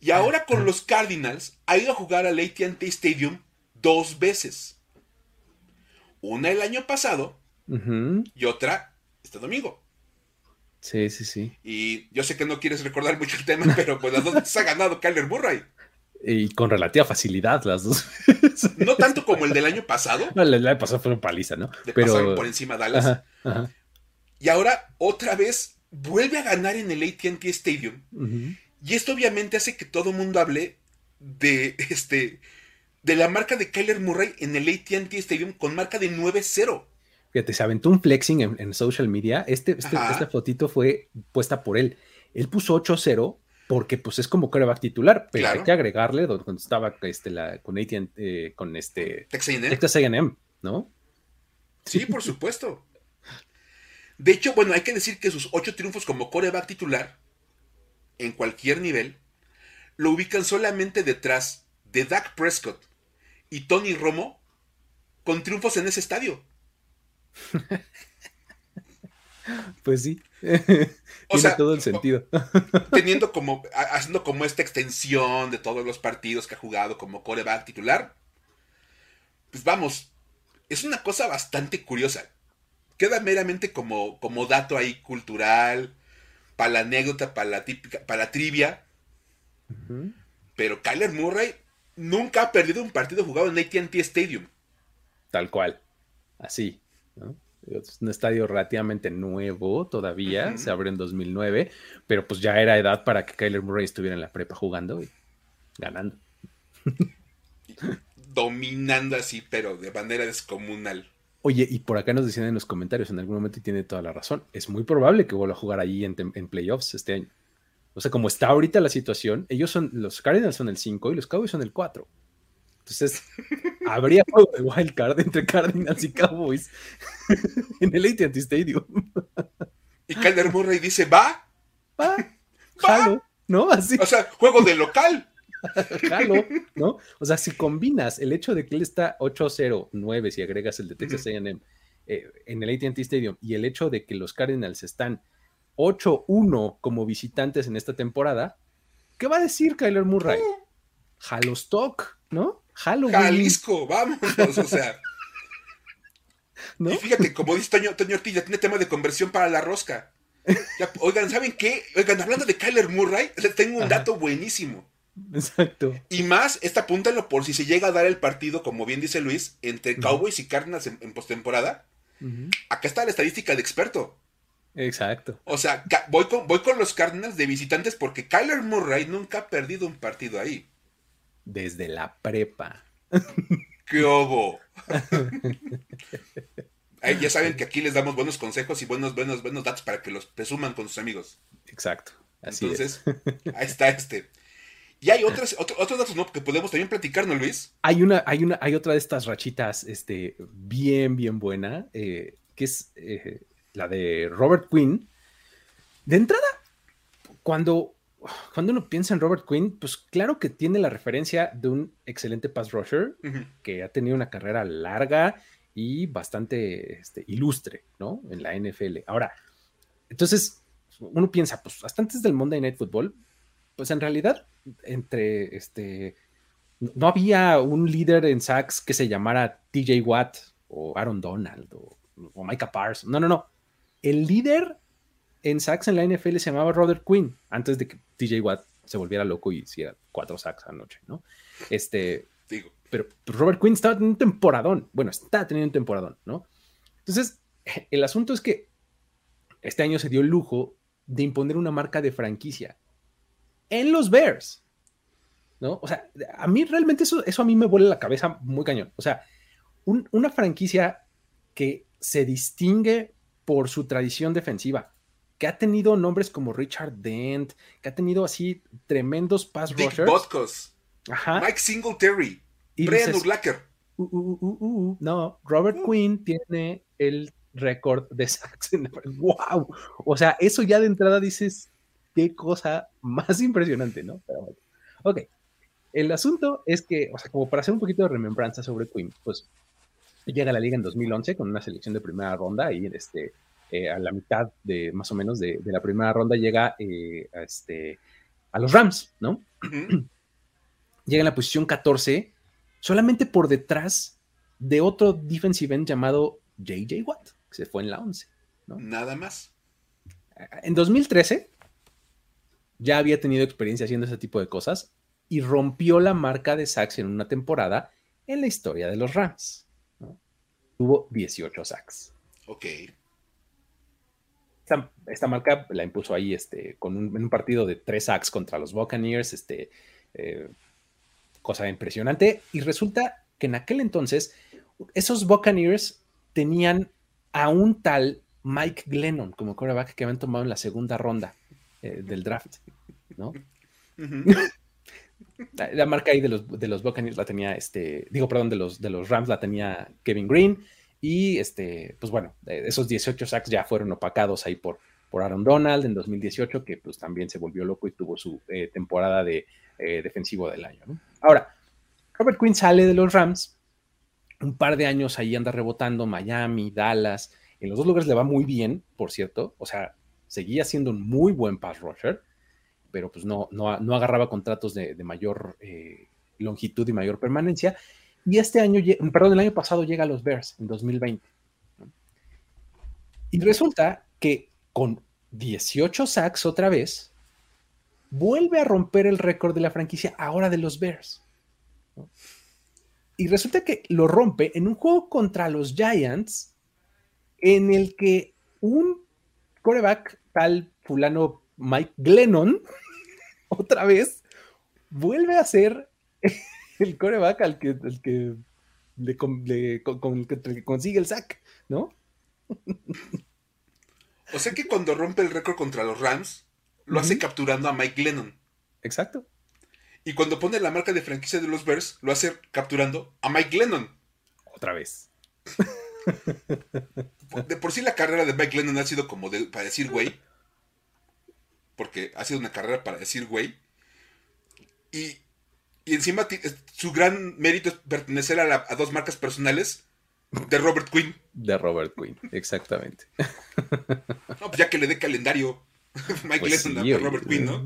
Y ahora con los Cardinals ha ido a jugar al ATT Stadium dos veces. Una el año pasado y otra este domingo. Sí, sí, sí. Y yo sé que no quieres recordar mucho el tema, [LAUGHS] pero pues las dos veces ha ganado Kyler Murray. Y con relativa facilidad las dos. [LAUGHS] no tanto como el del año pasado. No, el del año pasado fue una paliza, ¿no? De pero... por encima de Dallas. Y ahora otra vez vuelve a ganar en el ATT Stadium. Y esto obviamente hace que todo el mundo hable de este de la marca de Kyler Murray en el ATT Stadium con marca de 9-0. Fíjate, se aventó un flexing en, social media. Este, este esta fotito fue puesta por él. Él puso 8-0 porque pues es como coreback titular, pero hay que agregarle donde estaba este, la, con AT&T, eh, con este Texas A&M, ¿no? Sí, por supuesto. De hecho, bueno, hay que decir que sus ocho triunfos como coreback titular, en cualquier nivel, lo ubican solamente detrás de Dak Prescott y Tony Romo con triunfos en ese estadio. [LAUGHS] pues sí. [LAUGHS] O sea, todo el sentido. [LAUGHS] teniendo [LAUGHS] como, haciendo como esta extensión de todos los partidos que ha jugado como coreback titular. Pues vamos, es una cosa bastante curiosa. Queda meramente como, como dato ahí cultural, para la anécdota, para la, típica, para la trivia. Pero Kyler Murray nunca ha perdido un partido jugado en ATT Stadium. Tal cual. Así. ¿no? Es un estadio relativamente nuevo todavía, se abrió en 2009, pero pues ya era edad para que Kyler Murray estuviera en la prepa jugando y ganando. [LAUGHS] Dominando así, pero de manera descomunal. Oye, y por acá nos decían en los comentarios, en algún momento y tiene toda la razón, es muy probable que vuelva a jugar allí en, en playoffs este año. O sea, como está ahorita la situación, ellos son, los Cardinals son el 5 y los Cowboys son el 4. Entonces, [LAUGHS] habría juego de wild card entre Cardinals y Cowboys [LAUGHS] en el AT&T Stadium. Y Kyler Murray dice, va, va, jalo, ¿no? Así. O sea, juego de local. [LAUGHS] jalo, ¿no? O sea, si combinas el hecho de que él está 8-0-9, si agregas el de Texas A&M eh, en el AT&T Stadium, y el hecho de que los Cardinals están 8-1 como visitantes en esta temporada, ¿qué va a decir Kyler Murray? Jalo stock, ¿no? Halloween. Jalisco, vamos, o sea. [LAUGHS] Y fíjate, como dice Toño, Toño Ortiz, tiene tema de conversión para la rosca. oigan, ¿saben qué? Oigan, hablando de Kyler Murray, tengo un dato buenísimo. Exacto. Y más, esta apúntalo por si se llega a dar el partido, como bien dice Luis, entre Cowboys y Cardinals en, postemporada. Acá está la estadística de experto. Exacto. O sea, voy con, voy con los Cardinals de visitantes porque Kyler Murray nunca ha perdido un partido ahí desde la prepa. ¡Qué obo! [LAUGHS] ya saben que aquí les damos buenos consejos y buenos, buenos, buenos datos para que los presuman con sus amigos. Exacto. Así Entonces, ahí está este. Y hay otros, otros datos ¿no? que podemos también platicar, ¿no, Luis? Hay una, hay una, hay otra de estas rachitas, este, bien, bien buena, eh, que es eh, la de Robert Quinn. De entrada, cuando cuando uno piensa en Robert Quinn, pues claro que tiene la referencia de un excelente pass rusher que ha tenido una carrera larga y bastante este, ilustre, ¿no? En la NFL. Ahora, entonces, uno piensa, pues hasta antes del Monday Night Football, pues en realidad, entre este, no había un líder en sacks que se llamara TJ Watt o Aaron Donald o, o Micah Parsons. No, no, no. El líder en sacks en la NFL se llamaba Robert Quinn, antes de que TJ Watt se volviera loco y hiciera cuatro sacks anoche, ¿no? Este, Digo. Pero Robert Quinn estaba teniendo un temporadón, bueno, está teniendo un temporadón, ¿no? Entonces, [LAUGHS] el asunto es que este año se dio el lujo de imponer una marca de franquicia en los Bears, ¿no? O sea, a mí realmente eso, eso a mí me vuela la cabeza muy cañón. O sea, una franquicia que se distingue por su tradición defensiva, que ha tenido nombres como Richard Dent, que ha tenido así tremendos pass Dick rushers. Mike Singletary. Brian Urlacher. Uh, uh, uh, no, Robert Quinn tiene el récord de sacks. ¡Wow! O sea, eso ya de entrada dices, qué cosa más impresionante, ¿no? Pero Ok. El asunto es que, o sea, como para hacer un poquito de remembranza sobre Quinn, pues llega a la liga en 2011 con una selección de primera ronda y este, eh, a la mitad de más o menos de, la primera ronda, llega eh, a, este, a los Rams, ¿no? [CLEARS THROAT] llega en la posición 14, solamente por detrás de otro defensive end llamado JJ Watt, que se fue en la 11. ¿no? Nada más. En 2013 ya había tenido experiencia haciendo ese tipo de cosas y rompió la marca de sacks en una temporada en la historia de los Rams. Tuvo 18 sacks. Ok. Esta, marca la impuso ahí este, con un, en un partido de 3 sacks contra los Buccaneers, este, eh, cosa impresionante. Y resulta que en aquel entonces esos Buccaneers tenían a un tal Mike Glennon como quarterback que habían tomado en la segunda ronda eh, del draft, ¿no? la, marca ahí de los, de los Buccaneers la tenía, este, digo, perdón, de los, de los Rams la tenía Kevin Green y, este, pues bueno, esos 18 sacks ya fueron opacados ahí por, por Aaron Donald en 2018, que pues también se volvió loco y tuvo su eh, temporada de eh, defensivo del año, ¿no? Ahora, Robert Quinn sale de los Rams, un par de años ahí anda rebotando, Miami, Dallas, en los dos lugares le va muy bien, por cierto, o sea, seguía siendo un muy buen pass rusher, pero pues no, no, agarraba contratos de, mayor eh, longitud y mayor permanencia. Y este año, perdón, el año pasado llega a los Bears, en 2020. Y resulta que con 18 sacks otra vez, vuelve a romper el récord de la franquicia ahora de los Bears. Y resulta que lo rompe en un juego contra los Giants, en el que un coreback tal fulano Mike Glennon, [LAUGHS] otra vez, vuelve a ser el coreback al que, el que le, con, que consigue el sack, ¿no? [LAUGHS] O sea que cuando rompe el récord contra los Rams, lo hace capturando a Mike Glennon. Exacto. Y cuando pone la marca de franquicia de los Bears, lo hace capturando a Mike Glennon. Otra vez. De por sí la carrera de Mike Glennon ha sido como de, para decir güey porque ha sido una carrera para decir güey. Y, encima su gran mérito es pertenecer a, dos marcas personales de Robert Quinn. De Robert Quinn, exactamente. No, pues ya que le dé calendario. Mike pues Lesson a Robert Quinn, ¿no?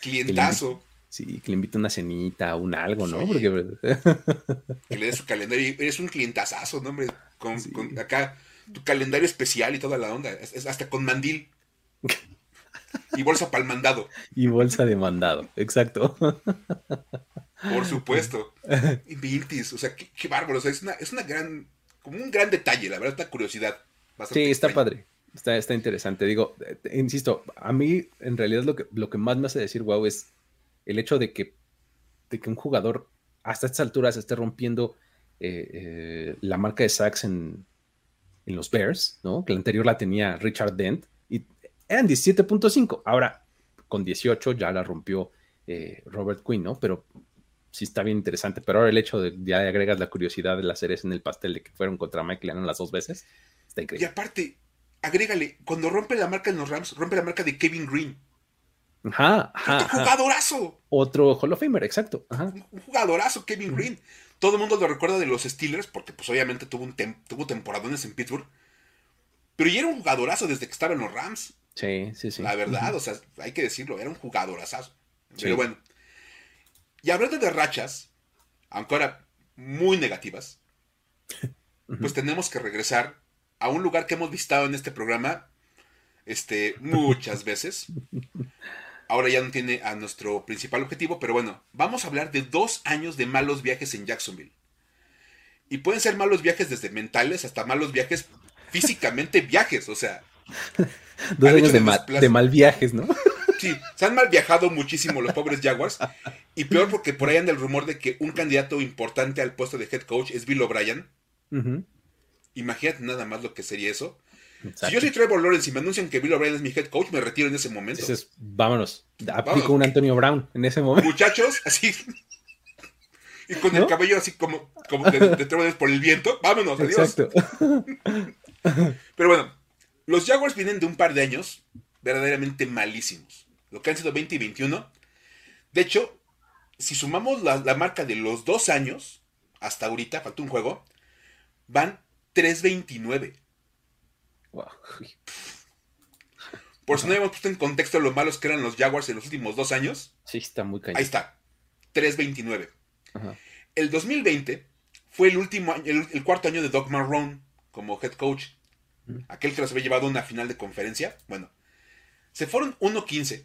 Clientazo. sí, que le invite una cenita, un algo, ¿no? Porque... que le dé su calendario. Eres un clientazazo, ¿no, hombre? Con, acá tu calendario especial y toda la onda. hasta con mandil. Y bolsa para el mandado. Y bolsa de mandado, exacto. Por supuesto. Y o sea, qué, bárbaro. O sea, es una, es una gran, como un gran detalle, la verdad, una curiosidad. Sí, está padre. Está, está interesante. Digo, eh, insisto, a mí en realidad lo que, lo que más me hace decir wow es el hecho de que, de que un jugador hasta estas alturas esté rompiendo eh, eh, la marca de sacks en, en los Bears, ¿no? Que la anterior la tenía Richard Dent eran 17.5. Ahora, con 18 ya la rompió Robert Quinn, ¿no? Pero sí está bien interesante. Pero ahora el hecho de ya agregas la curiosidad de las series en el pastel de que fueron contra Mike Lennon las dos veces, está increíble. Y aparte, agrégale, cuando rompe la marca en los Rams, rompe la marca de Kevin Green. Ajá, ajá. Otro jugadorazo. Otro Hall of Famer, exacto. Un jugadorazo, Kevin Green. Todo el mundo lo recuerda de los Steelers, porque pues obviamente tuvo, un tuvo temporadones en Pittsburgh. Pero ya era un jugadorazo desde que estaba en los Rams. Sí, sí, sí. La verdad, o sea, hay que decirlo, era un jugadorazo. Pero bueno. Y hablando de rachas, aunque ahora muy negativas, [LAUGHS] pues tenemos que regresar a un lugar que hemos visitado en este programa este, muchas veces. Ahora ya no tiene a nuestro principal objetivo, pero bueno, vamos a hablar de dos años de malos viajes en Jacksonville. Y pueden ser malos viajes desde mentales hasta malos viajes físicamente viajes, o sea, [LAUGHS] Dos años de, mal, viajes, ¿no? Sí, se han mal viajado muchísimo los pobres Jaguars. Y peor porque por ahí anda el rumor de que un candidato importante al puesto de head coach es Bill O'Brien. Imagínate nada más lo que sería eso. Si yo soy Trevor Lawrence y me anuncian que Bill O'Brien es mi head coach, me retiro en ese momento. vámonos, aplico un Antonio Brown en ese momento. Muchachos, así. Y con el cabello así como, como de, de, por el viento. Vámonos, adiós. Exacto. Pero bueno, los Jaguars vienen de un par de años verdaderamente malísimos. Lo que han sido 20 y 21. De hecho, si sumamos la, marca de los dos años, hasta ahorita, falta un juego, van 3.29. Por si no habíamos puesto en contexto lo malos que eran los Jaguars en los últimos dos años. Sí, está muy cañón. Ahí está. 3.29. El 2020 fue el último el, cuarto año de Doc Marrone como head coach. Aquel que los había llevado a una final de conferencia. Bueno, se fueron 1-15.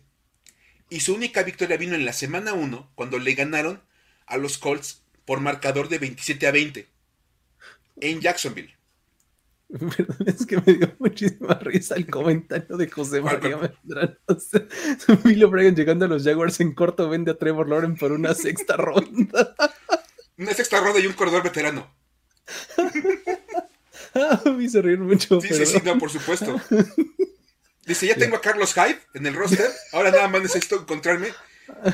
Y su única victoria vino en la semana 1 cuando le ganaron a los Colts por marcador de 27 a 20 en Jacksonville. Perdón, [LAUGHS] es que me dio muchísima risa el comentario de José María Medrano. [LAUGHS] Bill O'Brien llegando a los Jaguars en corto vende a Trevor Lawrence por una sexta [LAUGHS] ronda. Una sexta ronda y un corredor veterano. Ah, me hizo reír mucho. Sí, sí, sí, no, por supuesto. Dice, ya tengo a Carlos Hyde en el roster, ahora nada más necesito encontrarme.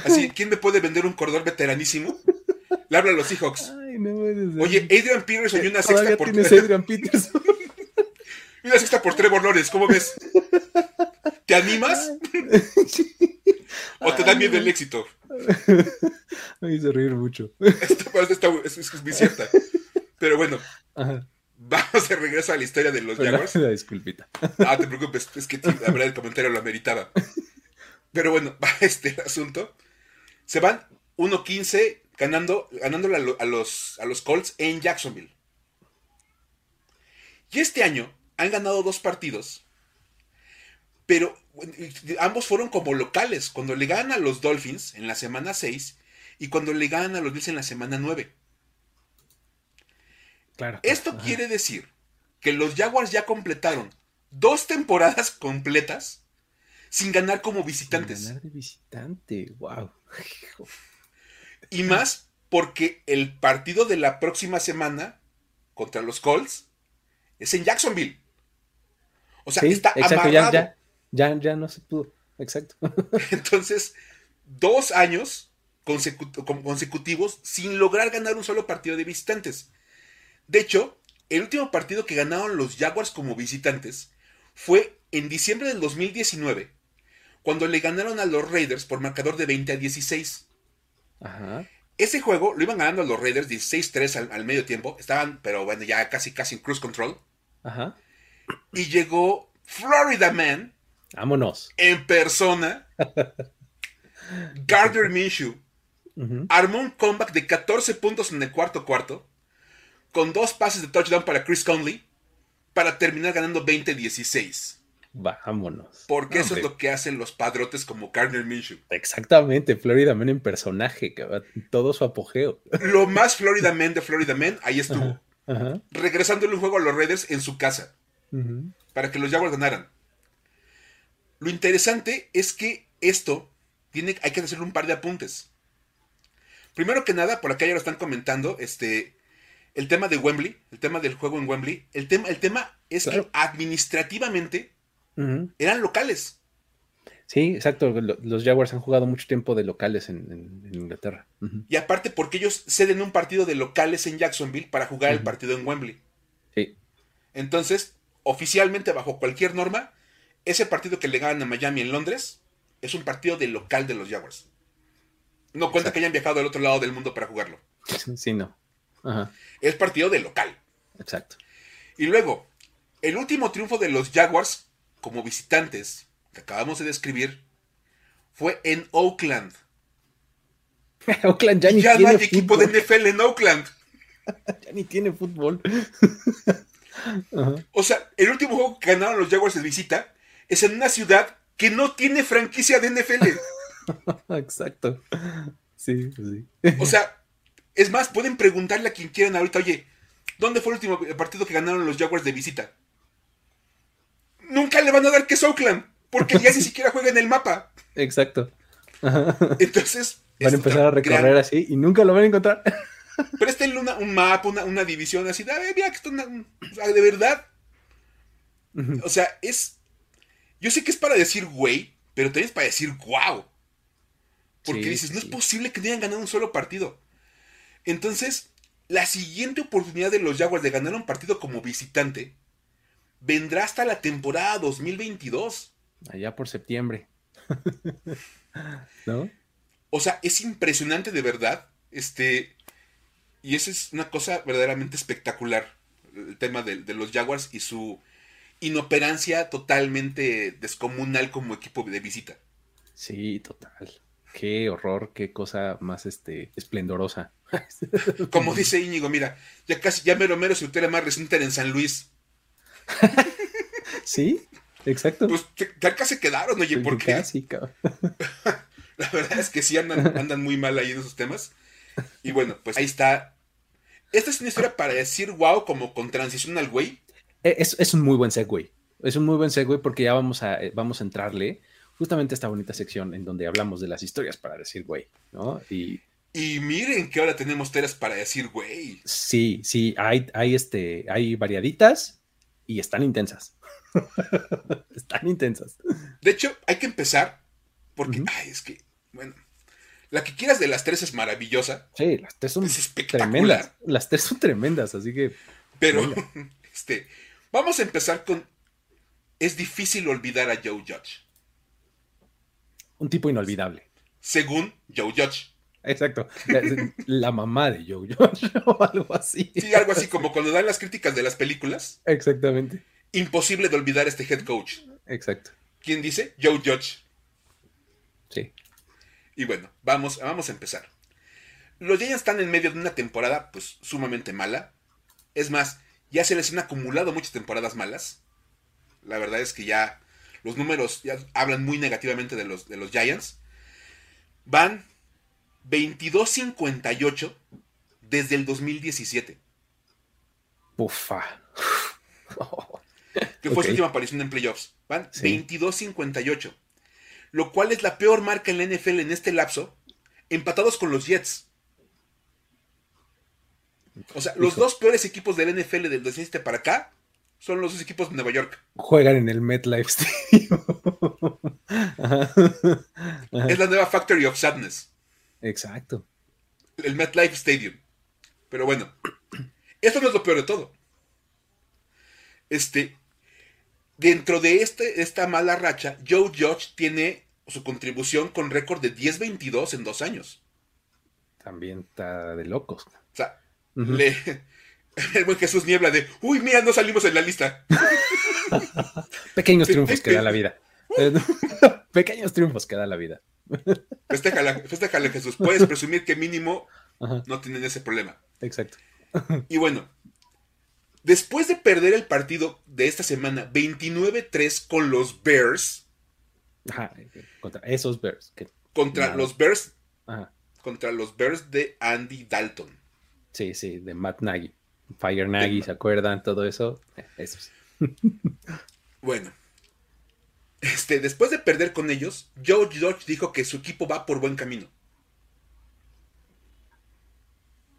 Así, ¿quién me puede vender un corredor veteranísimo? Le habla a los Seahawks. Ay, no Oye, Adrian Peterson y una sexta por Adrian Peterson. [LAUGHS] una sexta por Trevor Lawrence, ¿cómo ves? ¿Te animas? [LAUGHS] ¿O te da miedo el éxito? [LAUGHS] Me hizo reír mucho. Esta, es, es, muy cierta. Pero bueno. Vamos a regresar a la historia de los Jaguars. Una disculpita. Ah, te preocupes, es que la verdad el comentario lo ameritaba. Pero bueno, [LAUGHS] va este asunto. Se van 1-15 ganando, ganándole a, los, a los Colts en Jacksonville. Y este año han ganado dos partidos, pero ambos fueron como locales, cuando le ganan a los Dolphins en la semana 6 y cuando le ganan a los Bills en la semana 9. Claro. Esto quiere decir que los Jaguars ya completaron dos temporadas completas sin ganar como visitantes. Sin ganar de visitante, wow. [LAUGHS] Y más porque el partido de la próxima semana contra los Colts es en Jacksonville. O sea, está exacto, Ya, ya, ya, no se pudo. Exacto. [LAUGHS] [LAUGHS] Entonces, dos años consecutivos sin lograr ganar un solo partido de visitantes. De hecho, el último partido que ganaron los Jaguars como visitantes fue en diciembre del 2019, cuando le ganaron a los Raiders por marcador de 20 a 16. Ese juego lo iban ganando los Raiders 16-3 al, medio tiempo. Estaban, pero bueno, ya casi casi en cruise control. Y llegó Florida Man. Vámonos. En persona. [LAUGHS] Gardner Minshew. Armó un comeback de 14 puntos en el cuarto cuarto. Con dos pases de touchdown para Chris Conley. Para terminar ganando 20-16. Vámonos. Porque eso es lo que hacen los padrotes como Gardner Minshew. Exactamente, Florida Man en personaje, todo su apogeo. Lo más Florida Man de Florida Man, ahí estuvo. Regresándole un juego a los Raiders en su casa. Para que los Jaguars ganaran. Lo interesante es que esto tiene, hay que hacerle un par de apuntes. Primero que nada, por acá ya lo están comentando, este, el tema de Wembley, el tema del juego en Wembley, el tema, el tema es que administrativamente eran locales. Sí, exacto. Los Jaguars han jugado mucho tiempo de locales en, Inglaterra. Y aparte porque ellos ceden un partido de locales en Jacksonville para jugar el partido en Wembley. Sí. Entonces, oficialmente, bajo cualquier norma, ese partido que le ganan a Miami en Londres es un partido de local de los Jaguars. No cuenta que hayan viajado al otro lado del mundo para jugarlo. [LAUGHS] Sí, no. Es partido de local. Exacto. Y luego, el último triunfo de los Jaguars como visitantes que acabamos de describir fue en Oakland. [LAUGHS] Oakland ya ni ya tiene no hay equipo de NFL en Oakland. [LAUGHS] ya ni tiene fútbol. [LAUGHS] O sea, el último juego que ganaron los Jaguars de visita es en una ciudad que no tiene franquicia de NFL. Exacto. Sí, sí. O sea, es más, pueden preguntarle a quien quieran ahorita, oye, ¿dónde fue el último partido que ganaron los Jaguars de visita? nunca le van a dar que es Oakland, porque ya ni [LAUGHS] siquiera juega en el mapa. Exacto. [LAUGHS] Entonces. Van a empezar a recorrer así y nunca lo van a encontrar. [LAUGHS] Préstenle una, un mapa, una, división así. De, mira, que esto de verdad. O sea, es. Yo sé que es para decir güey, pero también es para decir wow. Porque dices, no es posible que no hayan ganado un solo partido. Entonces, la siguiente oportunidad de los Jaguars de ganar un partido como visitante vendrá hasta la temporada 2022. Allá por septiembre. [LAUGHS] ¿No? O sea, es impresionante de verdad. Este. Y esa es una cosa verdaderamente espectacular. El tema de, los Jaguars y su. inoperancia totalmente descomunal como equipo de visita. Sí, total. Qué horror, qué cosa más este esplendorosa. [LAUGHS] Como dice Íñigo, mira, ya casi, ya mero mero se victoria más reciente en San Luis. [LAUGHS] sí, exacto. Pues acá se quedaron, oye, ¿por qué? Casi, [LAUGHS] La verdad es que sí andan, andan muy mal ahí en esos temas. Y bueno, pues ahí está. Esta es una historia para decir wow, como con transición al güey. E, es, es un muy buen segue. Es un muy buen segue porque ya vamos a, eh, vamos a entrarle justamente a esta bonita sección en donde hablamos de las historias para decir güey, ¿no? Y, y miren que ahora tenemos historias para decir güey. Sí, sí, hay, hay, este, hay variaditas y están intensas. [LAUGHS] están intensas. De hecho, hay que empezar porque, ay, es que, bueno, la que quieras de las tres es maravillosa. Sí, las tres son tremendas. Las tres son tremendas, así que. Pero, [LAUGHS] este, vamos a empezar con. Es difícil olvidar a Joe Judge. Un tipo inolvidable. Según Joe Judge. Exacto. La, mamá de Joe Judge [LAUGHS] o algo así. Sí, algo así como cuando dan las críticas de las películas. Exactamente. Imposible de olvidar este head coach. Exacto. ¿Quién dice? Joe Judge. Sí. Y bueno, vamos, vamos a empezar. Los Giants están en medio de una temporada pues sumamente mala. Es más, ya se les han acumulado muchas temporadas malas. La verdad es que ya los números ya hablan muy negativamente de los, de los Giants. Van 22-58 desde el 2017. Ufa. que fue su última aparición en playoffs. Van 22-58 lo cual es la peor marca en la NFL en este lapso, empatados con los Jets. O sea, los dos peores equipos del NFL del 2007 para acá son los dos equipos de Nueva York. Juegan en el MetLife Stadium. [LAUGHS] es la nueva Factory of Sadness. Exacto. El MetLife Stadium. Pero bueno, [CLEARS THROAT] esto no es lo peor de todo. Este, Dentro de este, esta mala racha, Joe Judge tiene su contribución con récord de 10-22 en dos años. También está de locos. O sea, le, [LAUGHS] el buen Jesús Niebla de, uy, mira, no salimos en la lista. [LAUGHS] [LAUGHS] Pequeños triunfos que da la vida. Pequeños triunfos que da la vida. Festéjala, festéjala, Jesús. Puedes presumir que mínimo no tienen ese problema. Exacto. Y bueno, Después de perder el partido de esta semana 29-3 con los Bears. Ajá, contra esos Bears. contra los Bears. Ajá. Contra los Bears de Andy Dalton. Sí, sí, de Matt Nagy. Fire Nagy, ¿se acuerdan? Todo eso. Esos. bueno. Este, después de perder con ellos, Joe George dijo que su equipo va por buen camino.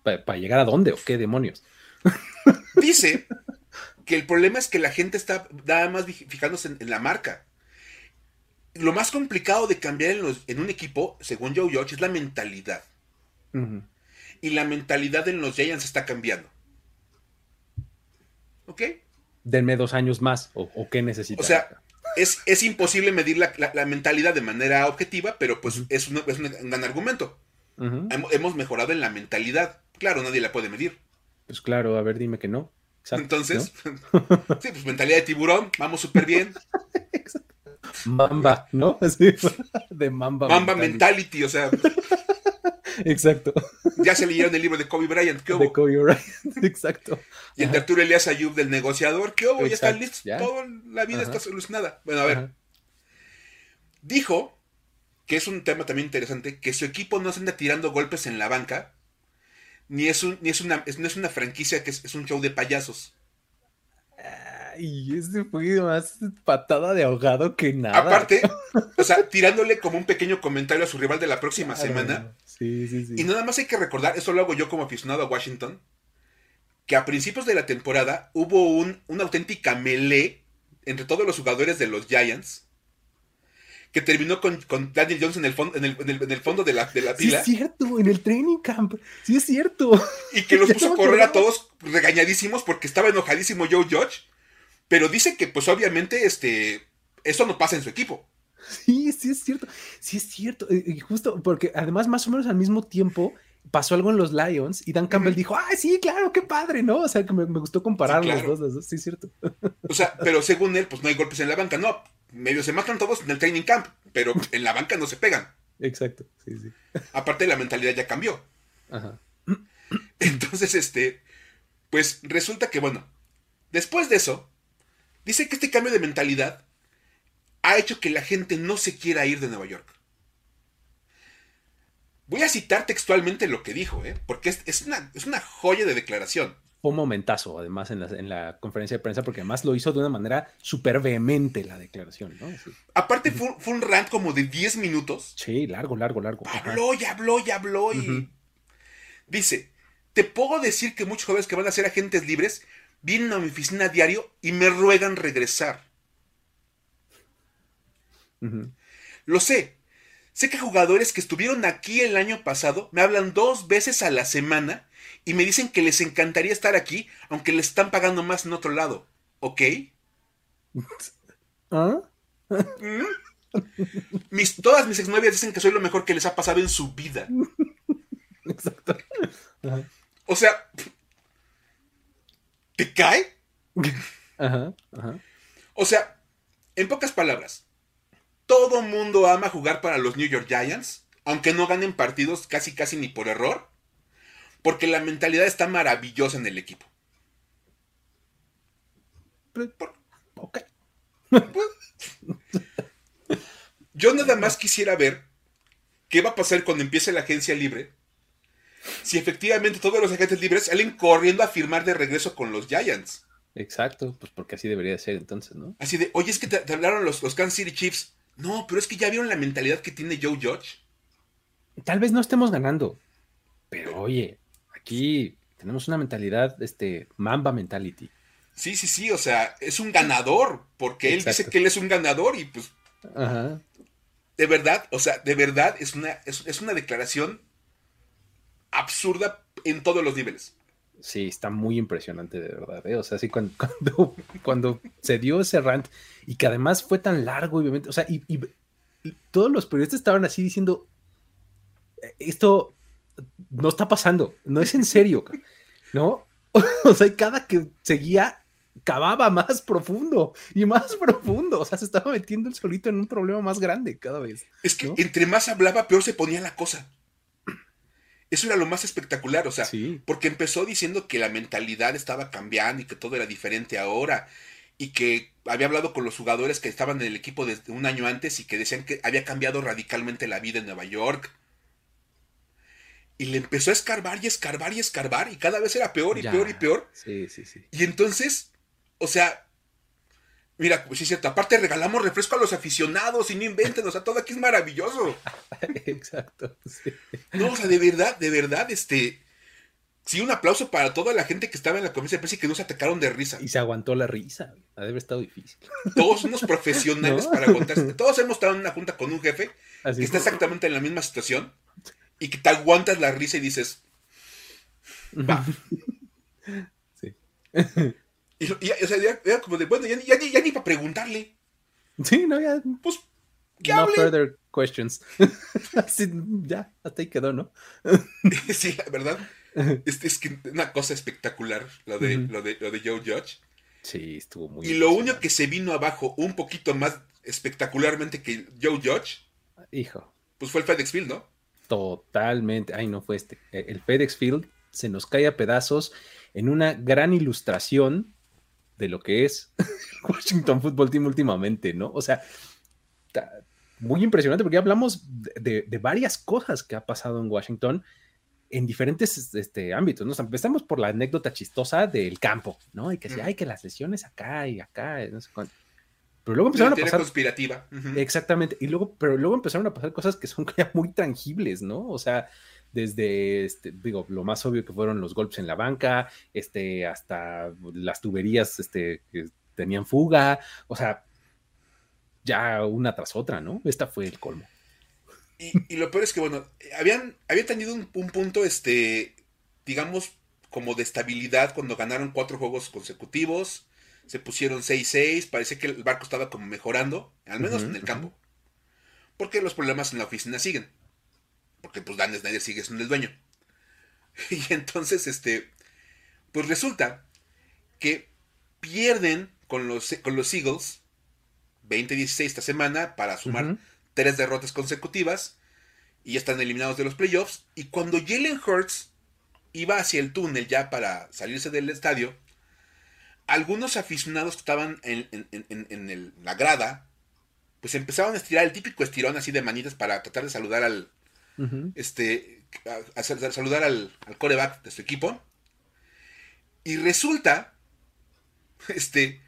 ¿Para llegar a dónde o qué demonios? Dice que el problema es que la gente está nada más fijándose en, la marca. Lo más complicado de cambiar en, un equipo, según Joe Judge, es la mentalidad. Y la mentalidad en los Giants está cambiando. ¿Ok? Denme dos años más, ¿o, qué necesita? O sea, es, es imposible medir la, mentalidad de manera objetiva, pero pues es, un, gran argumento. hemos mejorado en la mentalidad. Claro, nadie la puede medir. Pues claro, a ver, dime que no. Entonces, [LAUGHS] sí, pues mentalidad de tiburón, vamos súper bien. [LAUGHS] Mamba, ¿no? [LAUGHS] Así, de Mamba. Mamba mentality. o sea. Exacto. Ya se leyeron el libro de Kobe Bryant, ¿qué hubo? De Kobe Bryant, [LAUGHS] exacto. Y el de Arturo Elias Ayub del negociador, ¿qué hubo? Ya están listos, toda la vida está solucionada. Bueno, a ver. Dijo, que es un tema también interesante, que su equipo no se anda tirando golpes en la banca, ni es, un, ni es, una, no es una franquicia que es, un show de payasos. Ay, este fue más patada de ahogado que nada. Aparte, [LAUGHS] o sea, tirándole como un pequeño comentario a su rival de la próxima semana. Sí, sí, sí. Y nada más hay que recordar, eso lo hago yo como aficionado a Washington, que a principios de la temporada hubo un, una auténtica melee entre todos los jugadores de los Giants que terminó con, Daniel Jones en el, fondo, en, el, fondo de la, de la pila. Sí, es cierto, en el training camp. Sí, es cierto. Y que los [LAUGHS] puso a correr a todos regañadísimos porque estaba enojadísimo Joe Judge. Pero dice que, pues obviamente, este, eso no pasa en su equipo. Sí, sí es cierto. Sí es cierto. Y justo porque además, más o menos al mismo tiempo, pasó algo en los Lions y Dan Campbell dijo, ay, sí, claro, qué padre, ¿no? O sea, que me, gustó comparar los dos, los dos, sí, cierto. [LAUGHS] O sea, pero según él, pues no hay golpes en la banca, no, medio se matan todos en el training camp, pero en la banca no se pegan. Exacto, sí, sí. [LAUGHS] Aparte, la mentalidad ya cambió. Ajá. [CLEARS THROAT] Entonces, este, pues resulta que, bueno, después de eso, dice que este cambio de mentalidad ha hecho que la gente no se quiera ir de Nueva York. Voy a citar textualmente lo que dijo, ¿eh? porque es, una, es una joya de declaración. Fue un momentazo, además, en la, conferencia de prensa, porque además lo hizo de una manera súper vehemente la declaración, ¿no? Aparte fue, un rant como de 10 minutos. Sí, largo, largo, largo. Habló y habló y habló y... Dice, te puedo decir que muchos jóvenes que van a ser agentes libres vienen a mi oficina a diario y me ruegan regresar. Lo sé. Sé que jugadores que estuvieron aquí el año pasado me hablan dos veces a la semana y me dicen que les encantaría estar aquí, aunque les están pagando más en otro lado. ¿Ok? [LAUGHS] ¿Ah? ¿Mm? Mis, todas mis exnovias dicen que soy lo mejor que les ha pasado en su vida. [LAUGHS] Exacto. O sea, ¿te cae? [LAUGHS] Ajá, ajá. O sea, en pocas palabras, todo mundo ama jugar para los New York Giants, aunque no ganen partidos casi casi ni por error, porque la mentalidad está maravillosa en el equipo. Ok. Yo nada más quisiera ver qué va a pasar cuando empiece la agencia libre. Si efectivamente todos los agentes libres salen corriendo a firmar de regreso con los Giants. Exacto, pues porque así debería ser entonces, ¿no? Así de, oye, es que te, hablaron los, los Kansas City Chiefs. No, pero es que ya vieron la mentalidad que tiene Joe Judge. Tal vez no estemos ganando, pero oye, aquí tenemos una mentalidad, este, Mamba mentality. Sí, sí, sí, o sea, es un ganador, porque él dice que él es un ganador y pues... Ajá. De verdad, o sea, de verdad es una, es, una declaración absurda en todos los niveles. Sí, está muy impresionante, de verdad. ¿eh? O sea, sí, cuando, [LAUGHS] cuando, cuando, se dio ese rant y que además fue tan largo, obviamente, o sea, y, todos los periodistas estaban así diciendo, esto no está pasando, no es en serio, ¿no? [LAUGHS] O sea, cada que seguía cavaba más profundo y más profundo, o sea, se estaba metiendo el solito en un problema más grande cada vez. Es que entre más hablaba, peor se ponía la cosa. Eso era lo más espectacular, o sea, porque empezó diciendo que la mentalidad estaba cambiando y que todo era diferente ahora y que había hablado con los jugadores que estaban en el equipo desde un año antes y que decían que había cambiado radicalmente la vida en Nueva York. Y le empezó a escarbar y escarbar y escarbar y cada vez era peor y peor y peor. Sí, sí, sí. Y entonces, o sea, mira, pues sí es cierto, aparte regalamos refresco a los aficionados y no inventen, o sea, todo aquí es maravilloso. [LAUGHS] Exacto. No, o sea, de verdad, de verdad, este, Sí, un aplauso para toda la gente que estaba en la conferencia de prensa y que no se atacaron de risa. Y se aguantó la risa. Ha de haber estado difícil. Todos unos profesionales [LAUGHS] para contarse. Todos hemos estado en una junta con un jefe que está exactamente en la misma situación y que te aguantas la risa y dices, va. [LAUGHS] Sí. Y, o sea, ya, como de, bueno, ya, ya, ni para preguntarle. Sí, no, ya. Pues, ¿qué No further questions. [LAUGHS] ya, hasta ahí quedó, ¿no? [LAUGHS] sí, la verdad. Es, es que una cosa espectacular lo de, lo de, lo de Joe Judge. Sí, estuvo muy. Y lo único que se vino abajo un poquito más espectacularmente que Joe Judge. Hijo. Pues fue el FedEx Field, ¿no? Totalmente. Ay, no fue este. El FedEx Field se nos cae a pedazos en una gran ilustración de lo que es [LAUGHS] Washington Football Team últimamente, ¿no? O sea, muy impresionante porque hablamos de, de varias cosas que ha pasado en Washington en diferentes este, ámbitos, ¿no? empezamos por la anécdota chistosa del campo, ¿no? Y que si hay que las lesiones acá y acá, no sé cuánto. Pero luego empezaron a pasar. conspirativa. Exactamente. Y luego, pero luego empezaron a pasar cosas que son [LAUGHS] ya muy tangibles, ¿no? O sea, desde, este, digo, lo más obvio que fueron los golpes en la banca, este, hasta las tuberías, este, que tenían fuga, o sea, ya una tras otra, ¿no? Esta fue el colmo. Y, lo peor es que, bueno, habían, habían tenido un, punto, este, digamos, como de estabilidad cuando ganaron cuatro juegos consecutivos. Se pusieron 6-6. Parece que el barco estaba como mejorando, al menos en el campo. Porque los problemas en la oficina siguen. Porque pues Dan Snyder sigue siendo el dueño. [LAUGHS] Y entonces, este, pues resulta que pierden con los, con los Eagles 20-16 esta semana para sumar tres derrotas consecutivas y ya están eliminados de los playoffs. Y cuando Jalen Hurts iba hacia el túnel ya para salirse del estadio, algunos aficionados que estaban en, la grada, pues empezaron a estirar el típico estirón así de manitas para tratar de saludar al, este, a, saludar al, al coreback de su equipo. Y resulta, [LAUGHS] este,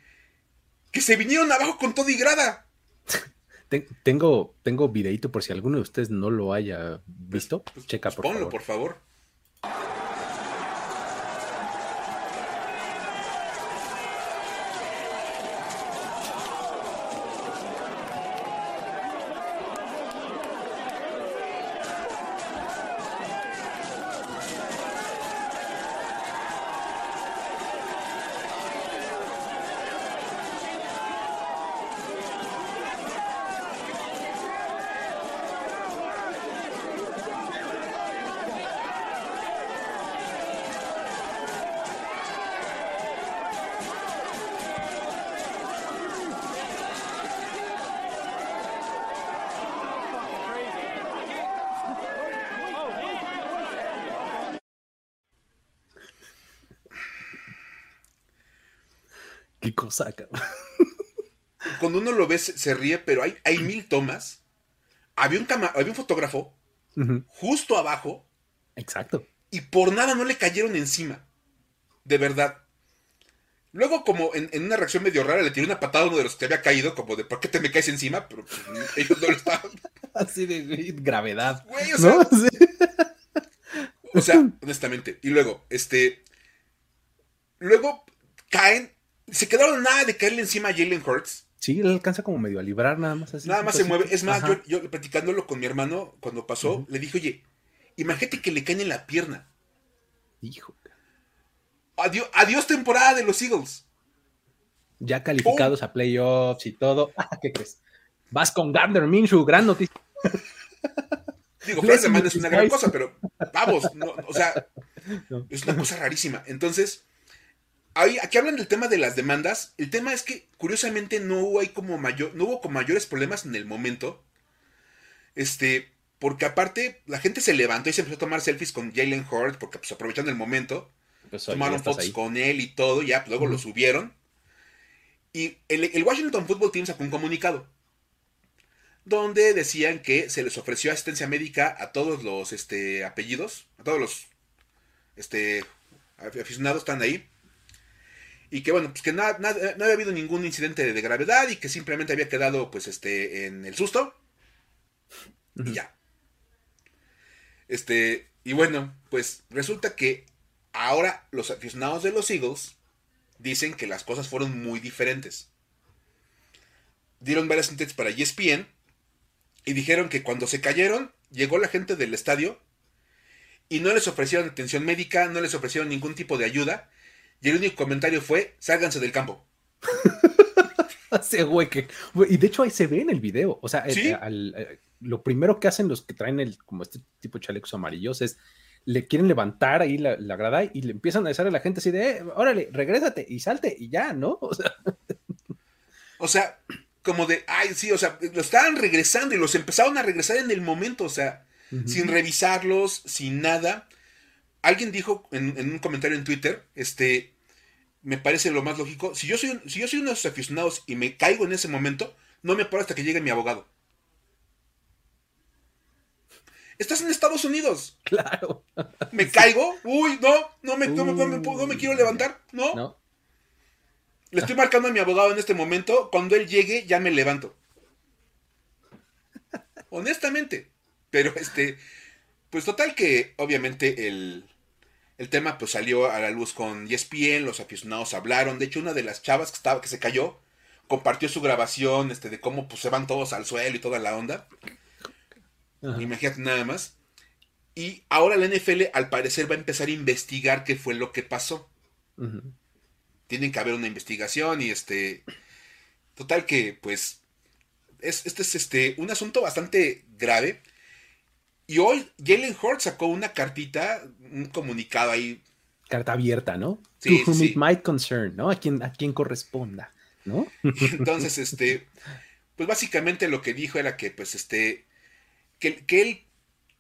que se vinieron abajo con todo y grada. [LAUGHS] tengo, tengo videito por si alguno de ustedes no lo haya visto. Pues, Checa, por ponlo, por favor. Qué cosa, Cuando uno lo ve, se ríe, pero hay, hay mil tomas. Había un, había un fotógrafo justo abajo. Exacto. Y por nada no le cayeron encima. De verdad. Luego, como en, una reacción medio rara, le tiró una patada a uno de los que había caído, como de ¿por qué te me caes encima? Pero pues, [LAUGHS] ellos no lo estaban. [LAUGHS] Así de gravedad. o, sea, [LAUGHS] o sea, honestamente. Y luego, este. Luego caen se quedaron nada de caerle encima a Jalen Hurts. Sí, él alcanza como medio a librar nada más así. Nada más se mueve. Es más, yo, platicándolo con mi hermano cuando pasó, le dije, oye, imagínate que le caen en la pierna. Hijo. Adiós, adiós temporada de los Eagles. Ya calificados a playoffs y todo. [LAUGHS] Ah, ¿Qué crees? Vas con Gardner Minshew, gran noticia. [LAUGHS] Digo, es una gran cosa, pero vamos, o sea, [LAUGHS] es una cosa rarísima. Entonces, aquí hablan del tema de las demandas. El tema es que, curiosamente, no hubo, como mayor, no hubo con mayores problemas en el momento. Este, porque aparte, la gente se levantó y se empezó a tomar selfies con Jalen Hurd, porque pues aprovechando el momento. Pues, tomaron fotos con él y todo, ya, pues, luego lo subieron. Y el, Washington Football Team sacó un comunicado. Donde decían que se les ofreció asistencia médica a todos los este, apellidos, a todos los este, aficionados están ahí y que bueno, pues que no, no, había habido ningún incidente de gravedad y que simplemente había quedado pues este en el susto y ya. Este, y bueno, pues resulta que ahora los aficionados de los Eagles dicen que las cosas fueron muy diferentes. Dieron varias entrevistas para ESPN y dijeron que cuando se cayeron, llegó la gente del estadio y no les ofrecieron atención médica, no les ofrecieron ningún tipo de ayuda y el único comentario fue, sálganse del campo. [LAUGHS] güey que, y de hecho ahí se ve en el video. O sea, eh, eh, lo primero que hacen los que traen el, como este tipo de chalecos amarillos es le quieren levantar ahí la, grada y le empiezan a decir a la gente así de, eh, órale, regrésate y salte y ya, ¿no? [LAUGHS] O sea, o sea, como de, ay, sí, o sea, lo estaban regresando y los empezaron a regresar en el momento, o sea, sin revisarlos, sin nada. Alguien dijo en, en, un comentario en Twitter, este, me parece lo más lógico. Si yo soy, si yo soy uno de esos aficionados y me caigo en ese momento, no me paro hasta que llegue mi abogado. Estás en Estados Unidos. Claro. ¿Me caigo? Uy, no, no me, no, me, quiero levantar. No. no. Le estoy marcando a mi abogado en este momento. Cuando él llegue, ya me levanto. Honestamente. Pero este. Pues total que, obviamente, el, el tema pues salió a la luz con ESPN, los aficionados hablaron. De hecho, una de las chavas que estaba, que se cayó, compartió su grabación este, de cómo pues, se van todos al suelo y toda la onda. Imagínate nada más. Y ahora la NFL al parecer va a empezar a investigar qué fue lo que pasó. Tienen que haber una investigación y este. Total que, pues. Es, este es este, un asunto bastante grave. Y hoy Jalen Hurts sacó una cartita, un comunicado ahí. Carta abierta, ¿no? Sí, to whom sí. it might concern, ¿no? A quien, a quien corresponda, ¿no? [LAUGHS] Entonces, este, pues básicamente lo que dijo era que, pues, este, que, que él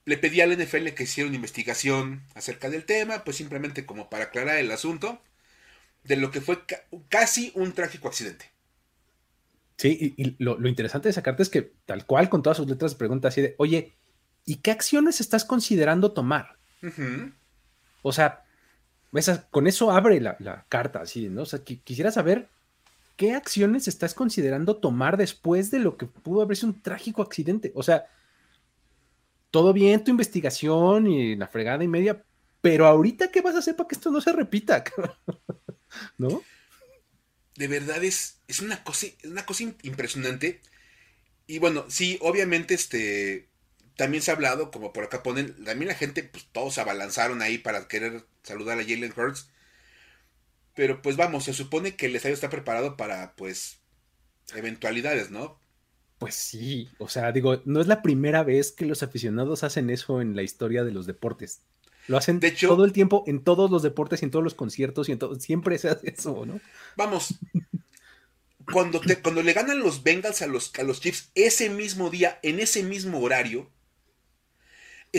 le pedía al NFL que hiciera una investigación acerca del tema, pues simplemente como para aclarar el asunto de lo que fue ca- casi un trágico accidente. Sí, y, y lo, lo interesante de esa carta es que tal cual con todas sus letras pregunta así de, oye, ¿y qué acciones estás considerando tomar? Ujú. O sea, con eso abre la, carta, así, ¿no? O sea, quisiera saber qué acciones estás considerando tomar después de lo que pudo haber sido un trágico accidente. O sea, todo bien tu investigación y la fregada y media, pero ahorita, ¿qué vas a hacer para que esto no se repita? [LAUGHS] ¿No? de verdad es, es una cosa, es una cosa im- impresionante. Y bueno, sí, obviamente, este, también se ha hablado, como por acá ponen, también la gente, pues todos se abalanzaron ahí para querer saludar a Jalen Hurts. Pero pues vamos, se supone que el estadio está preparado para, pues, eventualidades, ¿no? Pues sí, o sea, digo, no es la primera vez que los aficionados hacen eso en la historia de los deportes. Lo hacen De hecho- todo el tiempo en todos los deportes y en todos los conciertos y en todo, siempre se [LAUGHS] hace eso, ¿no? Vamos, cuando, te, cuando le ganan los Bengals a los, a los Chiefs ese mismo día, en ese mismo horario,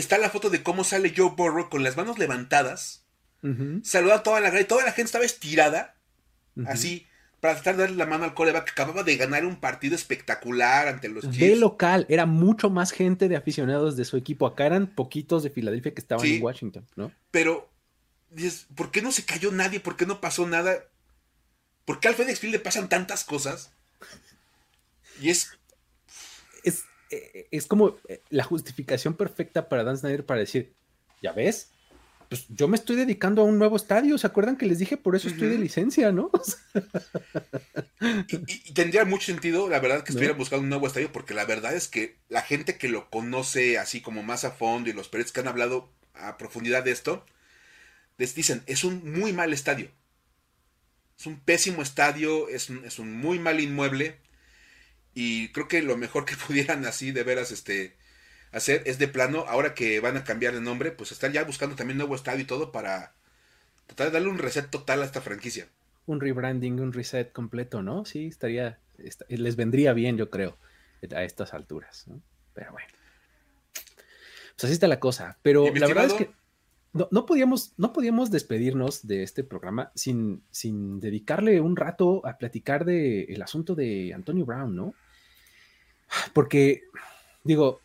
está la foto de cómo sale Joe Burrow con las manos levantadas, Ujú, saluda a toda la y toda la gente estaba estirada, así, para tratar de darle la mano al coreback que acababa de ganar un partido espectacular ante los De Chiefs. local, era mucho más gente de aficionados de su equipo. Acá eran poquitos de Filadelfia que estaban Sí. en Washington, ¿no? Pero, ¿por qué no se cayó nadie? ¿Por qué no pasó nada? ¿Por qué al FedEx Field le pasan tantas cosas? Y es Es, eh, es como eh, la justificación perfecta para Dan Snyder para decir, ya ves, pues yo me estoy dedicando a un nuevo estadio. ¿Se acuerdan que les dije por eso estoy de licencia, no? [LAUGHS] Y, y- tendría mucho sentido, la verdad, que ¿No? estuvieran buscando un nuevo estadio, porque la verdad es que la gente que lo conoce así como más a fondo y los periodistas que han hablado a profundidad de esto, les dicen, es un muy mal estadio. Es un pésimo estadio, es un, es un muy mal inmueble. Y creo que lo mejor que [LAUGHS] pudieran así de veras este, hacer es de plano, ahora que van a cambiar de nombre, pues estar ya buscando también nuevo estadio y todo para tratar de darle un reset total a esta franquicia. un rebranding, un reset completo, ¿no? Sí, estaría, est- les vendría bien, yo creo, a estas alturas, ¿no? Pero bueno. Pues así está la cosa. Pero la verdad es que no, no podíamos, no podíamos despedirnos de este programa sin, sin dedicarle un rato a platicar del el asunto de Antonio Brown, ¿no? Porque, digo,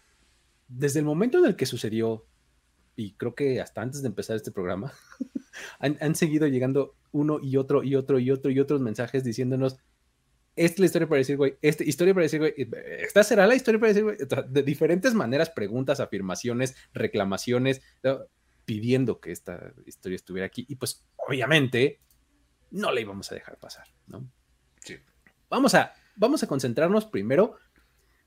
desde el momento en el que sucedió, y creo que hasta antes de empezar este programa, [LAUGHS] han, han seguido llegando uno y otro y otro y otro y otros mensajes diciéndonos, esta es la historia para decir, güey, esta historia para decir, güey, esta será la historia para decir, güey, de diferentes maneras, preguntas, afirmaciones, reclamaciones, pidiendo que esta historia estuviera aquí. Y pues, obviamente, no la íbamos a dejar pasar, ¿no? Sí. Vamos a, vamos a concentrarnos primero,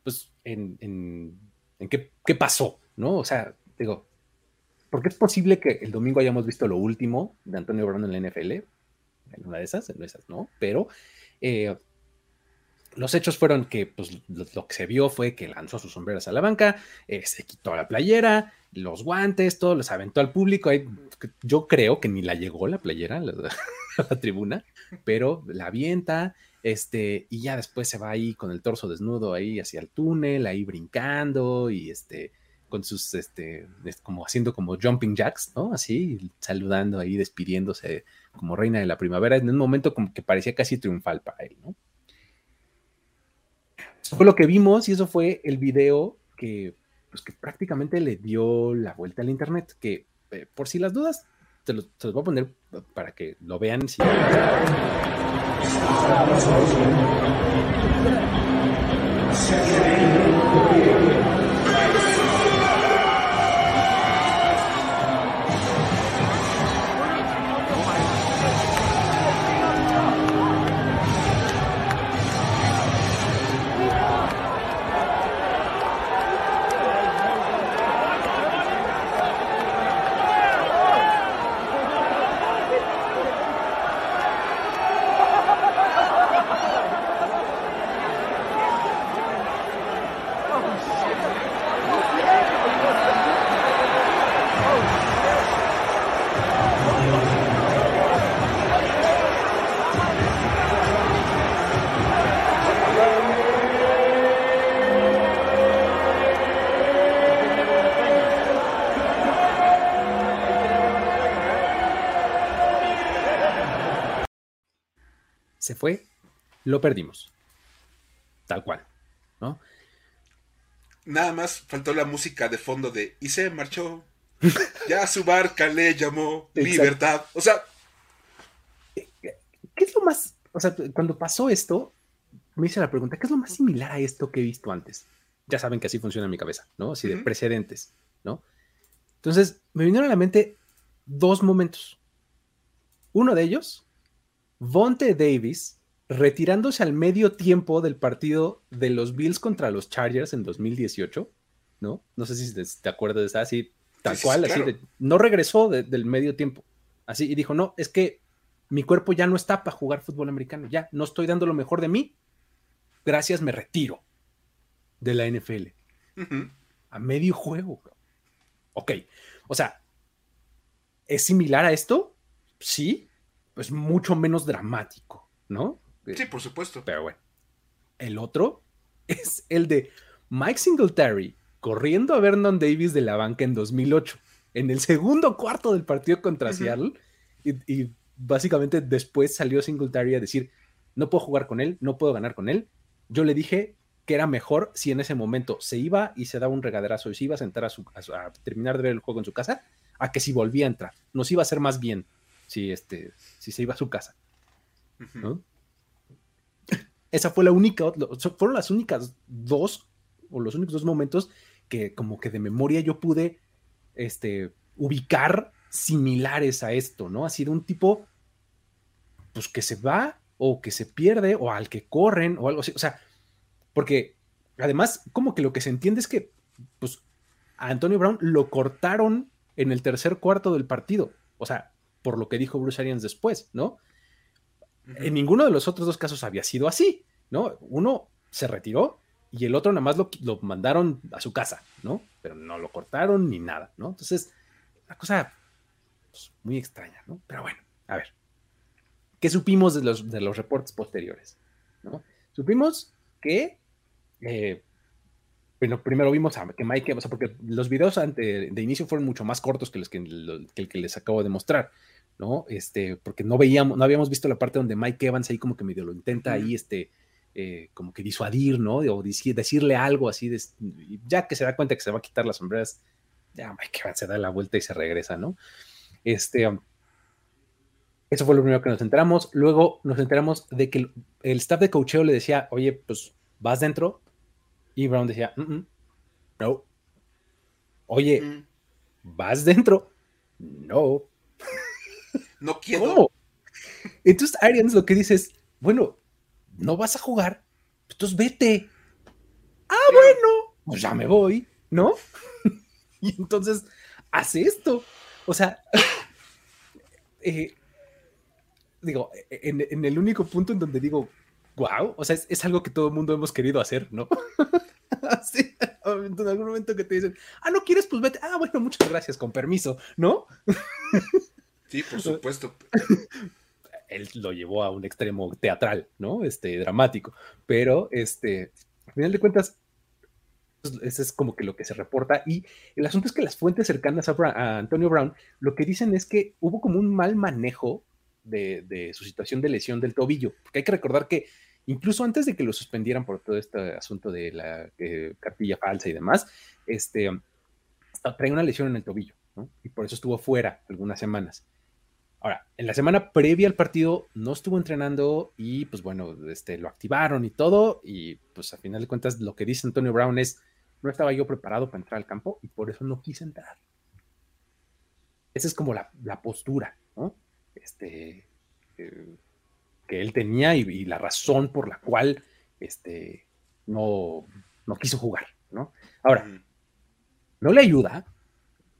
pues, en, en, qué, qué pasó, ¿no? O sea, digo, porque es posible que el domingo hayamos visto lo último de Antonio Brown en la NFL, en una de esas, en esas no, pero eh, los hechos fueron que pues, lo, que se vio fue que lanzó sus sombreras a la banca, eh, se quitó la playera, los guantes, todo, los aventó al público. Yo creo que ni la llegó la playera [LAUGHS] a la tribuna, pero la avienta. Este, y ya después se va ahí con el torso desnudo ahí hacia el túnel, ahí brincando y este, con sus, este, como haciendo como jumping jacks, ¿no? Así, saludando ahí, despidiéndose como reina de la primavera, en un momento como que parecía casi triunfal para él, ¿no? Eso fue lo que vimos y eso fue el video que, pues, que prácticamente le dio la vuelta al internet, que eh, por si las dudas, te los, te los voy a poner para que lo vean. Si... se fue, lo perdimos. Tal cual, ¿no? Nada más faltó la música de fondo de y se marchó. [LAUGHS] Ya su barca le llamó libertad. O sea. ¿Qué es lo más? O sea, cuando pasó esto, me hice la pregunta: ¿qué es lo más similar a esto que he visto antes? Ya saben que así funciona en mi cabeza, ¿no? Así de precedentes, ¿no? Entonces, me vinieron a la mente dos momentos. Uno de ellos, Vonte Davis retirándose al medio tiempo del partido de los Bills contra los Chargers en 2018, ¿no? No sé si te, acuerdas de esa, así, tal cual, así, no regresó del medio tiempo, así, y dijo, no, es que mi cuerpo ya no está para jugar fútbol americano, ya no estoy dando lo mejor de mí, gracias, me retiro de la NFL. A medio juego. Ok, o sea, ¿es similar a esto? Sí, pues mucho menos dramático, ¿no? Sí, por supuesto. Pero bueno. El otro [LAUGHS] es el de Mike Singletary corriendo a Vernon Davis de la banca en 2008, en el segundo cuarto del partido contra Seattle. Y, básicamente después salió Singletary a decir, no puedo jugar con él, no puedo ganar con él. Yo le dije que era mejor si en ese momento se iba y se daba un regaderazo y se iba a sentar a, su, a, terminar de ver el juego en su casa, a que si volvía a entrar. Nos iba a hacer más bien si, este, si se iba a su casa. ¿no? Esa fue la única, fueron las únicas dos, o los únicos dos momentos que como que de memoria yo pude este, ubicar similares a esto, ¿no? Ha sido un tipo, pues que se va o que se pierde o al que corren o algo así, o sea, porque además como que lo que se entiende es que, pues, a Antonio Brown lo cortaron en el tercer cuarto del partido, o sea, por lo que dijo Bruce Arians después, ¿no? En ninguno de los otros dos casos había sido así, ¿no? Uno se retiró y el otro nada más lo, mandaron a su casa, ¿no? Pero no lo cortaron ni nada, ¿no? Entonces, una cosa pues, muy extraña, ¿no? Pero bueno, a ver. ¿Qué supimos de los, de los reportes posteriores? ¿no? Supimos que, eh, bueno, primero vimos a, que Mike, o sea, porque los videos de inicio fueron mucho más cortos que, los que, que el que les acabo de mostrar. ¿No? Este, porque no veíamos, no habíamos visto la parte donde Mike Evans ahí como que medio lo intenta ahí, este, eh, como que disuadir, ¿no? O decirle algo así, de, ya que se da cuenta que se va a quitar las sombreras, ya Mike Evans se da la vuelta y se regresa, ¿no? Este, um, eso fue lo primero que nos enteramos. Luego nos enteramos de que el, staff de cocheo le decía, oye, pues vas dentro. Y Brown decía, no. Oye, mm. vas dentro. No. No quiero. Entonces Arians lo que dice es, bueno, no vas a jugar, entonces vete. Ah, bueno, pues ya me voy, ¿no? [LAUGHS] y entonces hace esto. O sea, [COUGHS] eh, digo, en, el único punto en donde digo, wow, o sea, es, algo que todo el mundo hemos querido hacer, ¿no? [LAUGHS] Así, en algún momento que te dicen, ah, no quieres, pues vete. Ah, bueno, muchas gracias, con permiso, ¿no? [LAUGHS] Sí, por supuesto. [LAUGHS] Él lo llevó a un extremo teatral, ¿no? Este, dramático. Pero, este, al final de cuentas, eso es como que lo que se reporta. Y el asunto es que las fuentes cercanas a, Antonio Brown lo que dicen es que hubo como un mal manejo de, su situación de lesión del tobillo. Porque hay que recordar que incluso antes de que lo suspendieran por todo este asunto de la eh, cartilla falsa y demás, este, trae una lesión en el tobillo, ¿no? Y por eso estuvo fuera algunas semanas. Ahora, en la semana previa al partido no estuvo entrenando y pues bueno, este, lo activaron y todo y pues a final de cuentas lo que dice Antonio Brown es, no estaba yo preparado para entrar al campo y por eso no quise entrar. Esa es como la, postura, ¿no? Este, eh, que él tenía y, la razón por la cual este, no, no quiso jugar, ¿no? Ahora, no le ayuda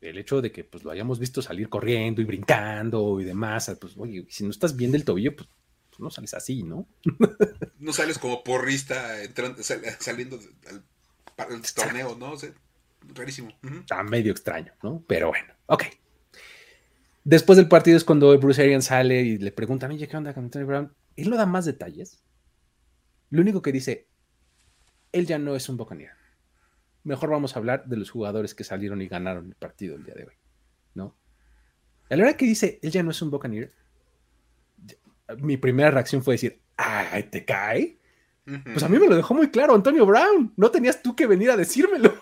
el hecho de que pues lo hayamos visto salir corriendo y brincando y demás, pues oye, si no estás bien del tobillo, pues, pues no sales así, ¿no? [LAUGHS] no sales como porrista saliendo al, torneo, ¿no? rarísimo. Está medio extraño, ¿no? Pero bueno, ok. Después del partido es cuando Bruce Arians sale y le preguntan, oye, ¿qué onda con Anthony Brown? Él no da más detalles. Lo único que dice, él ya no es un Buccaneer mejor vamos a hablar de los jugadores que salieron y ganaron el partido el día de hoy, ¿no? A la hora que dice, él ya no es un Buccaneer, mi primera reacción fue decir, ay, te cae. Pues a mí me lo dejó muy claro Antonio Brown. No tenías tú que venir a decírmelo.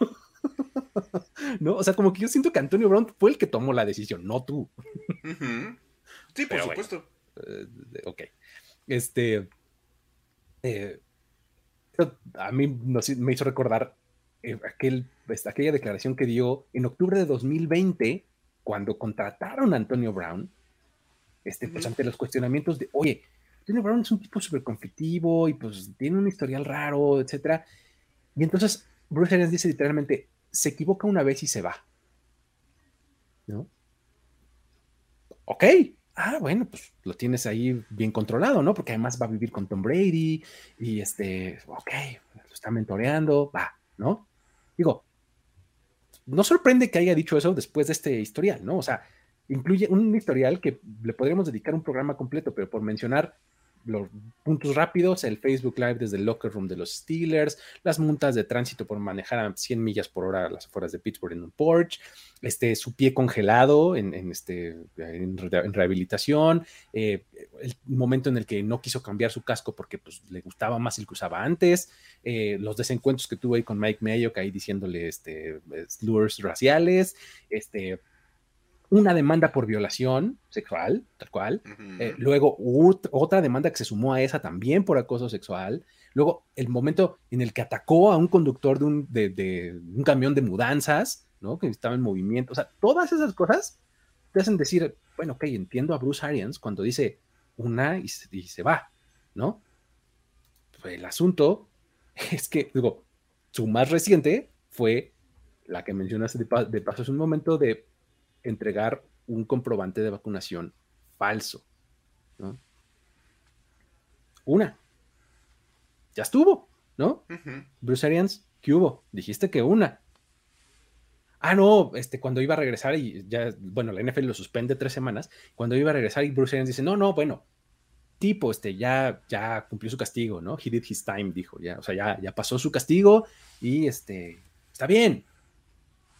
[LAUGHS] ¿No? O sea, como que yo siento que Antonio Brown fue el que tomó la decisión, no tú. Sí, por supuesto. Eh, ok. Este. Eh, a mí me hizo recordar eh, aquel, pues, aquella declaración que dio en octubre de 2020, cuando contrataron a Antonio Brown, este, pues ante los cuestionamientos de, oye, Antonio Brown es un tipo súper conflictivo y pues tiene un historial raro, etcétera. Y entonces Bruce Arians dice literalmente, se equivoca una vez y se va. ¿No? Ok. Ah, bueno, pues lo tienes ahí bien controlado, ¿no? Porque además va a vivir con Tom Brady y este, ok, lo está mentoreando, va, ¿no? Digo, no sorprende que haya dicho eso después de este historial, ¿no? O sea, incluye un historial que le podríamos dedicar un programa completo, pero por mencionar los puntos rápidos, el Facebook Live desde el locker room de los Steelers, las multas de tránsito por manejar a 100 millas por hora a las afueras de Pittsburgh en un Porsche, este, su pie congelado en, este, en, rehabilitación, eh, el momento en el que no quiso cambiar su casco porque pues, le gustaba más el que usaba antes, eh, los desencuentros que tuvo ahí con Mike Mayo, que ahí diciéndole este, slurs raciales, este, una demanda por violación sexual, tal cual. Eh, luego otra demanda que se sumó a esa también por acoso sexual. Luego el momento en el que atacó a un conductor de un, de, un camión de mudanzas, ¿no? Que estaba en movimiento. O sea, todas esas cosas te hacen decir, bueno, ok, entiendo a Bruce Arians cuando dice una y, se va, ¿no? Pues el asunto [LAUGHS] es que, digo, su más reciente fue la que mencionaste de, de paso hace un momento de entregar un comprobante de vacunación falso. Una. Ya estuvo, ¿no? Bruce Arians, ¿qué hubo? Dijiste que una. Ah, no, este, cuando iba a regresar y ya, bueno, la NFL lo suspende tres semanas. Cuando iba a regresar y Bruce Arians dice, no, no, bueno, tipo, este, ya, ya cumplió su castigo, ¿no? He did his time, dijo, ya, o sea, ya, ya pasó su castigo y este, está bien.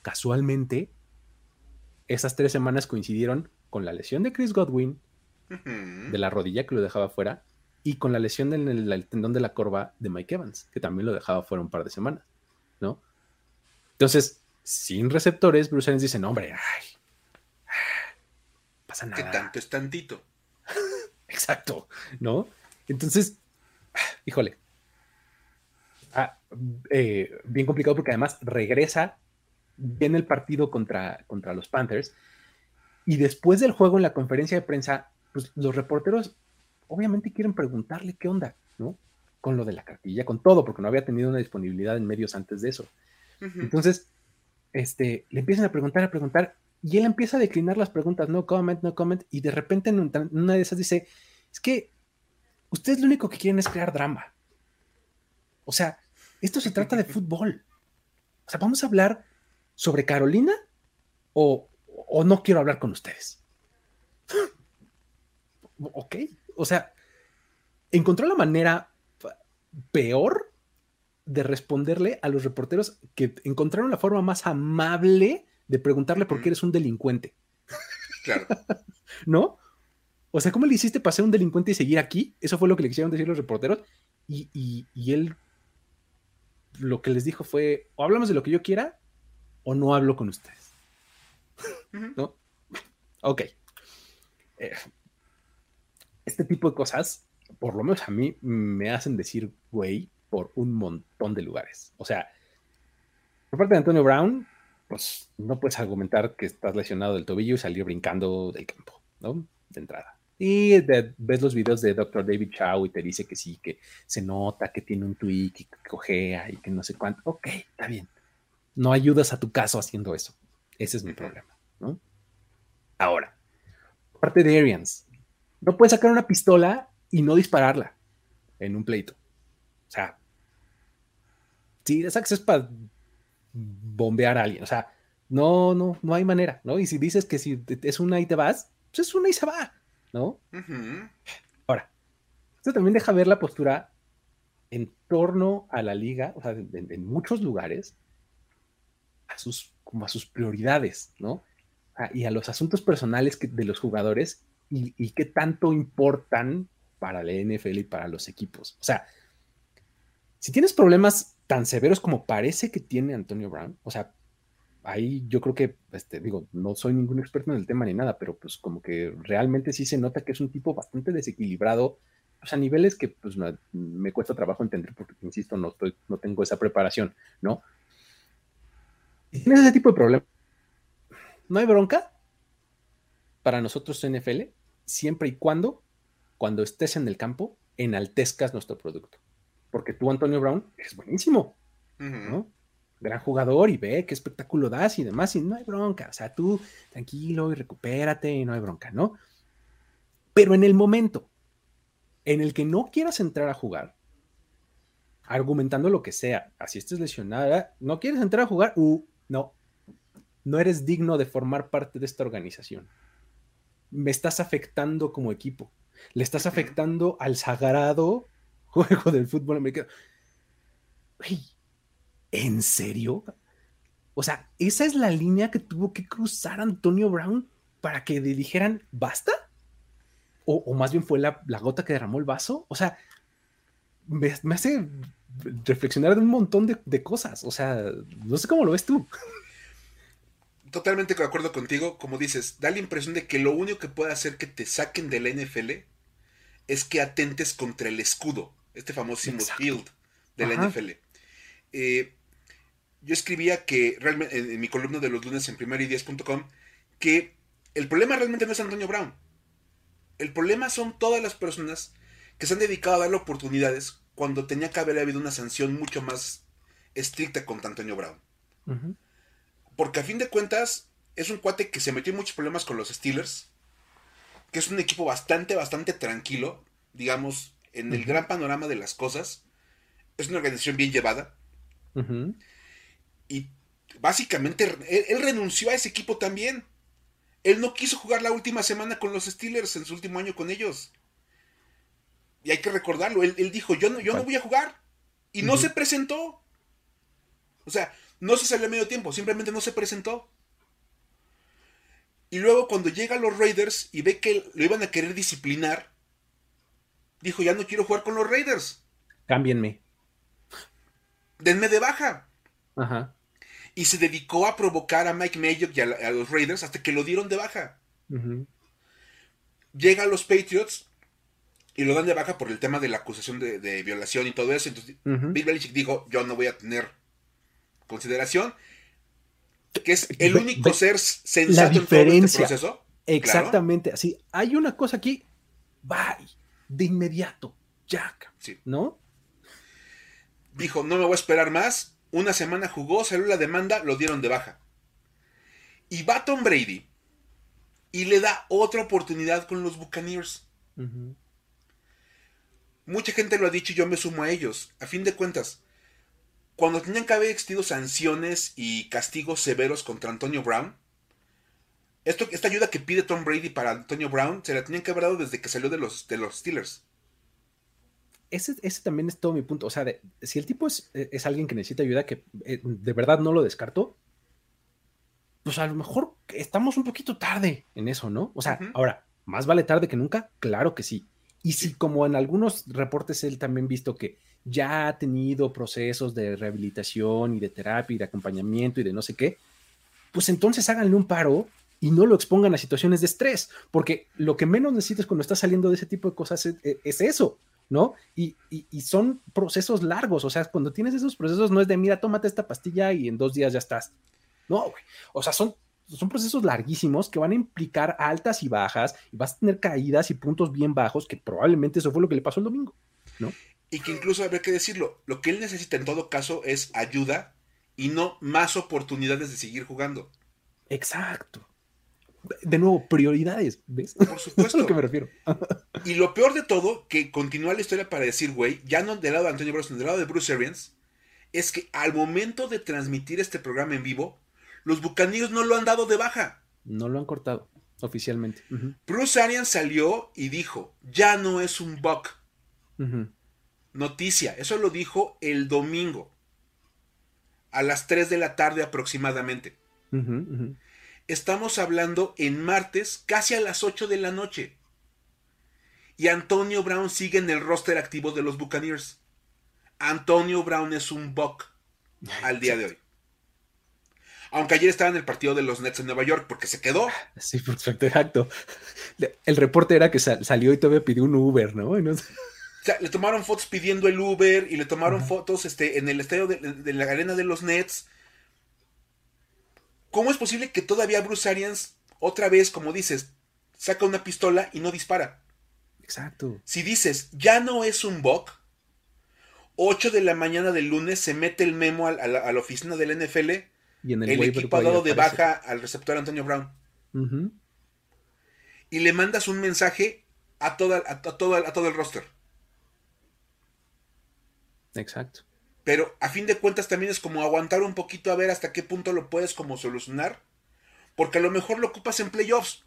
Casualmente, esas tres semanas coincidieron con la lesión de Chris Godwin, de la rodilla que lo dejaba fuera, y con la lesión en el, tendón de la corva de Mike Evans, que también lo dejaba fuera un par de semanas, ¿no? Entonces, sin receptores, Bruce Arians dice, no, hombre, ay, pasa nada. Que tanto es tantito. [LAUGHS] Exacto, ¿no? Entonces, híjole, ah, eh, bien complicado porque además regresa viene el partido contra, contra los Panthers y después del juego en la conferencia de prensa, pues los reporteros obviamente quieren preguntarle qué onda, ¿no? Con lo de la cartilla, con todo, porque no había tenido una disponibilidad en medios antes de eso. Entonces, este, le empiezan a preguntar, a preguntar, y él empieza a declinar las preguntas, no comment, no comment, y de repente en una de esas dice, es que ustedes lo único que quieren es crear drama. O sea, esto se trata de [LAUGHS] fútbol. O sea, vamos a hablar sobre Carolina o, no quiero hablar con ustedes. [GASPS] ok, o sea, encontró la manera peor de responderle a los reporteros que encontraron la forma más amable de preguntarle por qué eres un delincuente. Claro. [LAUGHS] ¿No? O sea, ¿cómo le hiciste para ser un delincuente y seguir aquí? Eso fue lo que le quisieron decir los reporteros. Y, y él lo que les dijo fue, o hablamos de lo que yo quiera o no hablo con ustedes. ¿No? Ok. Eh, este tipo de cosas, por lo menos a mí, me hacen decir güey por un montón de lugares. O sea, por parte de Antonio Brown, pues no puedes argumentar que estás lesionado del tobillo y salir brincando del campo, ¿no? De entrada. Y ves los videos de Dr. David Chow y te dice que sí, que se nota que tiene un tweak y que cojea y que no sé cuánto. Ok, está bien no ayudas a tu caso haciendo eso. Ese es mi problema, ¿no? Ahora, parte de Arians, no puedes sacar una pistola y no dispararla en un pleito. O sea, si esa es para bombear a alguien, o sea, no, no, no hay manera, ¿no? Y si dices que si es una y te vas, pues es una y se va, ¿no? Ahora, esto también deja ver la postura en torno a la liga, o sea, en muchos lugares, a sus, como a sus prioridades, ¿no? y a los asuntos personales de los jugadores y, qué tanto importan para la NFL y para los equipos. O sea, si tienes problemas tan severos como parece que tiene Antonio Brown, o sea, ahí yo creo que, este, digo, no soy ningún experto en el tema ni nada, pero pues como que realmente sí se nota que es un tipo bastante desequilibrado, sea, a niveles que pues me cuesta trabajo entender porque, insisto, no, estoy, no tengo esa preparación, ¿no? Si tienes ese tipo de problema, no hay bronca para nosotros NFL, siempre y cuando, cuando estés en el campo, enaltezcas nuestro producto. Porque tú, Antonio Brown, es buenísimo, ¿no? gran jugador y ve qué espectáculo das y demás, y no hay bronca, o sea, tú tranquilo y recupérate y no hay bronca, ¿no? Pero en el momento en el que no quieras entrar a jugar, argumentando lo que sea, así estés lesionada, no quieres entrar a jugar, uh, no, no eres digno de formar parte de esta organización. Me estás afectando como equipo, le estás afectando al sagrado juego del fútbol americano. ¿en serio? O sea, esa es la línea que tuvo que cruzar Antonio Brown para que le dijeran, ¿basta? O, más bien fue la, gota que derramó el vaso. O sea, me, hace reflexionar de un montón de, cosas. O sea, no sé cómo lo ves tú. Totalmente de acuerdo contigo. Como dices, da la impresión de que lo único que puede hacer que te saquen de la NFL es que atentes contra el escudo, este famoso shield de la NFL. Eh, yo escribía que realmente en, mi columna de los lunes en primerideas.com que el problema realmente no es Antonio Brown. El problema son todas las personas que se han dedicado a darle oportunidades cuando tenía que haber habido una sanción mucho más estricta contra Antonio Brown. Porque a fin de cuentas es un cuate que se metió en muchos problemas con los Steelers, que es un equipo bastante, bastante tranquilo, digamos, en el gran panorama de las cosas. Es una organización bien llevada. Y básicamente él, renunció a ese equipo también. Él no quiso jugar la última semana con los Steelers en su último año con ellos. Y hay que recordarlo, él, dijo, yo no, yo no voy a jugar. Y no se presentó. O sea, no se salió a medio tiempo, simplemente no se presentó. Y luego cuando llega a los Raiders y ve que lo iban a querer disciplinar, dijo, ya no quiero jugar con los Raiders. Cámbienme. Denme de baja. Ajá y se dedicó a provocar a Mike Mayock y a, los Raiders hasta que lo dieron de baja. Llega a los Patriots y lo dan de baja por el tema de la acusación de, violación y todo eso. Entonces, Bill Belichick dijo: Yo no voy a tener consideración. Que es el único ser sensato en todo este proceso. Exactamente, así. Hay una cosa aquí, bye, de inmediato, Jack. ¿No? Dijo: No me voy a esperar más una semana jugó, salió la demanda, lo dieron de baja. Y va Tom Brady y le da otra oportunidad con los Buccaneers. Mucha gente lo ha dicho y yo me sumo a ellos. A fin de cuentas, cuando tenían que haber existido sanciones y castigos severos contra Antonio Brown, esto, esta ayuda que pide Tom Brady para Antonio Brown se la tenían que haber dado desde que salió de los, de los Steelers ese, también es todo mi punto. O sea, si el tipo es, alguien que necesita ayuda, que eh, de verdad no lo descarto, pues a lo mejor estamos un poquito tarde en eso, ¿no? O sea, ahora, más vale tarde que nunca, claro que sí. Y si como en algunos reportes él también visto que ya ha tenido procesos de rehabilitación y de terapia y de acompañamiento y de no sé qué, pues entonces háganle un paro y no lo expongan a situaciones de estrés, porque lo que menos necesitas cuando estás saliendo de ese tipo de cosas es eso, ¿no? Y, son procesos largos, o sea, cuando tienes esos procesos no es de, mira, tómate esta pastilla y en dos días ya estás. No, güey. O sea, son, son procesos larguísimos que van a implicar altas y bajas y vas a tener caídas y puntos bien bajos, que probablemente eso fue lo que le pasó el domingo, ¿no? Y que incluso habría que decirlo, lo que él necesita en todo caso es ayuda y no más oportunidades de seguir jugando. Exacto de nuevo, prioridades, ¿ves? Por [LAUGHS] supuesto. a lo que me refiero. [LAUGHS] y lo peor de todo, que continúa la historia para decir, güey, ya no del lado de Antonio Brown, sino del lado de Bruce Arians, es que al momento de transmitir este programa en vivo, los bucaneros no lo han dado de baja. No lo han cortado oficialmente. Bruce Arians salió y dijo, ya no es un bug. Noticia, eso lo dijo el domingo, a las 3 de la tarde aproximadamente. Estamos hablando en martes, casi a las 8 de la noche. Y Antonio Brown sigue en el roster activo de los Buccaneers. Antonio Brown es un buck al día de hoy. Aunque ayer estaba en el partido de los Nets en Nueva York porque se quedó. Sí, perfecto, exacto. El reporte era que salió y todavía pidió un Uber, ¿no? O sea, le tomaron fotos pidiendo el Uber y le tomaron fotos este, en el estadio de, la arena de los Nets. ¿Cómo es posible que todavía Bruce Arians, otra vez, como dices, saca una pistola y no dispara? Exacto. Si dices, ya no es un bug, 8 de la mañana del lunes se mete el memo a, la, oficina del NFL y en el, equipo ha dado de baja al receptor Antonio Brown. Y le mandas un mensaje a, toda, a, todo, a todo el roster. Exacto. Pero a fin de cuentas también es como aguantar un poquito a ver hasta qué punto lo puedes como solucionar. Porque a lo mejor lo ocupas en playoffs.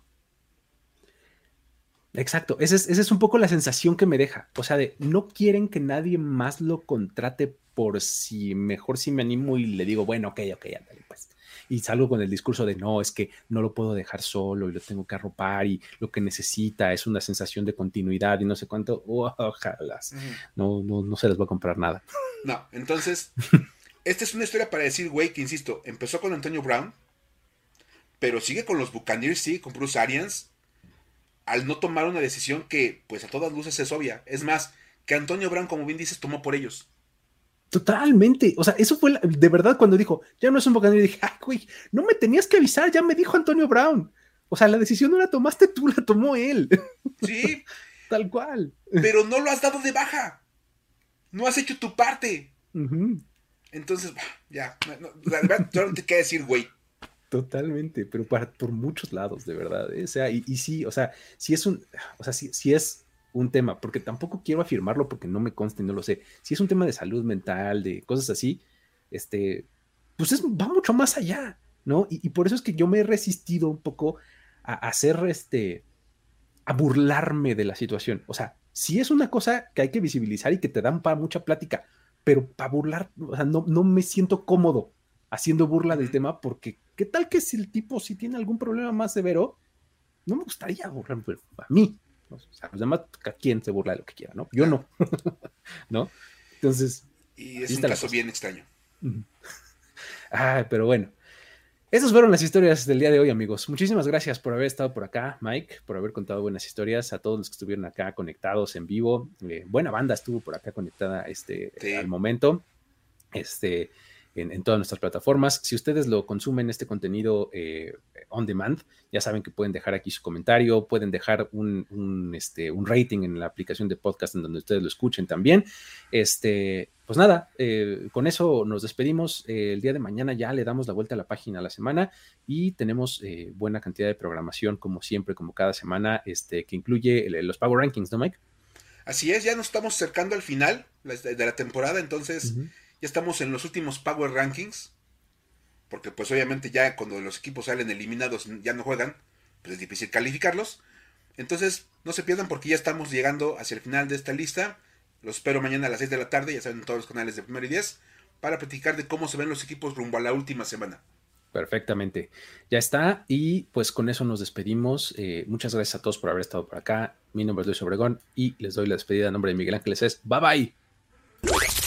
Exacto, esa es, esa es un poco la sensación que me deja. O sea, de no quieren que nadie más lo contrate por si mejor si me animo y le digo, bueno, ok, ok, ándale, pues. Y salgo con el discurso de no, es que no lo puedo dejar solo y lo tengo que arropar y lo que necesita es una sensación de continuidad y no sé cuánto. Ojalá. no, no, no se les va a comprar nada. No, entonces, [LAUGHS] esta es una historia para decir, güey, que insisto, empezó con Antonio Brown, pero sigue con los Buccaneers, sigue con Bruce Arians, al no tomar una decisión que, pues a todas luces es obvia. Es más, que Antonio Brown, como bien dices, tomó por ellos. Totalmente. O sea, eso fue de verdad cuando dijo, ya no es un Buccaneer, dije, ay, güey, no me tenías que avisar, ya me dijo Antonio Brown. O sea, la decisión no la tomaste tú, [LAUGHS] la tomó él. Sí. [LAUGHS] Tal cual. Pero no lo has dado de baja. No has hecho tu parte. Entonces, ya, la verdad, no te queda decir, güey. Totalmente, pero para, por muchos lados, de verdad. ¿eh? O sea, y, sí, o sea, si es un, o sea, si, es un tema, porque tampoco quiero afirmarlo porque no me consta y no lo sé. Si es un tema de salud mental, de cosas así, este, pues es, va mucho más allá, ¿no? Y, por eso es que yo me he resistido un poco a, hacer este, a burlarme de la situación. O sea, si es una cosa que hay que visibilizar y que te dan para mucha plática, pero para burlar, o sea, no, no me siento cómodo haciendo burla del tema porque ¿qué tal que si el tipo si tiene algún problema más severo? No me gustaría burlarme, a mí. O sea, los demás, quien se burla de lo que quiera, ¿no? Yo no. [LAUGHS] ¿No? Entonces. Y es un caso bien extraño. ah, [LAUGHS] pero bueno. Esas fueron las historias del día de hoy, amigos. Muchísimas gracias por haber estado por acá, Mike, por haber contado buenas historias, a todos los que estuvieron acá conectados en vivo. Eh, buena banda estuvo por acá conectada este, al momento. Este, en, todas nuestras plataformas. Si ustedes lo consumen, este contenido eh, on demand, ya saben que pueden dejar aquí su comentario, pueden dejar un, este, un rating en la aplicación de podcast en donde ustedes lo escuchen también. Este, pues nada, eh, con eso nos despedimos. Eh, el día de mañana ya le damos la vuelta a la página a la semana y tenemos buena cantidad de programación, como siempre, como cada semana, este, que incluye los Power Rankings, ¿no, Mike? Así es, ya nos estamos acercando al final de la temporada, entonces ya estamos en los últimos Power Rankings. Porque pues obviamente ya cuando los equipos salen eliminados ya no juegan, pues es difícil calificarlos. Entonces no se pierdan porque ya estamos llegando hacia el final de esta lista. Los espero mañana a las 6 de la tarde, ya saben en todos los canales de Primero y 10, para platicar de cómo se ven los equipos rumbo a la última semana. Perfectamente. Ya está. Y pues con eso nos despedimos. Eh, muchas gracias a todos por haber estado por acá. Mi nombre es Luis Obregón y les doy la despedida en nombre de Miguel Ángeles. Bye bye.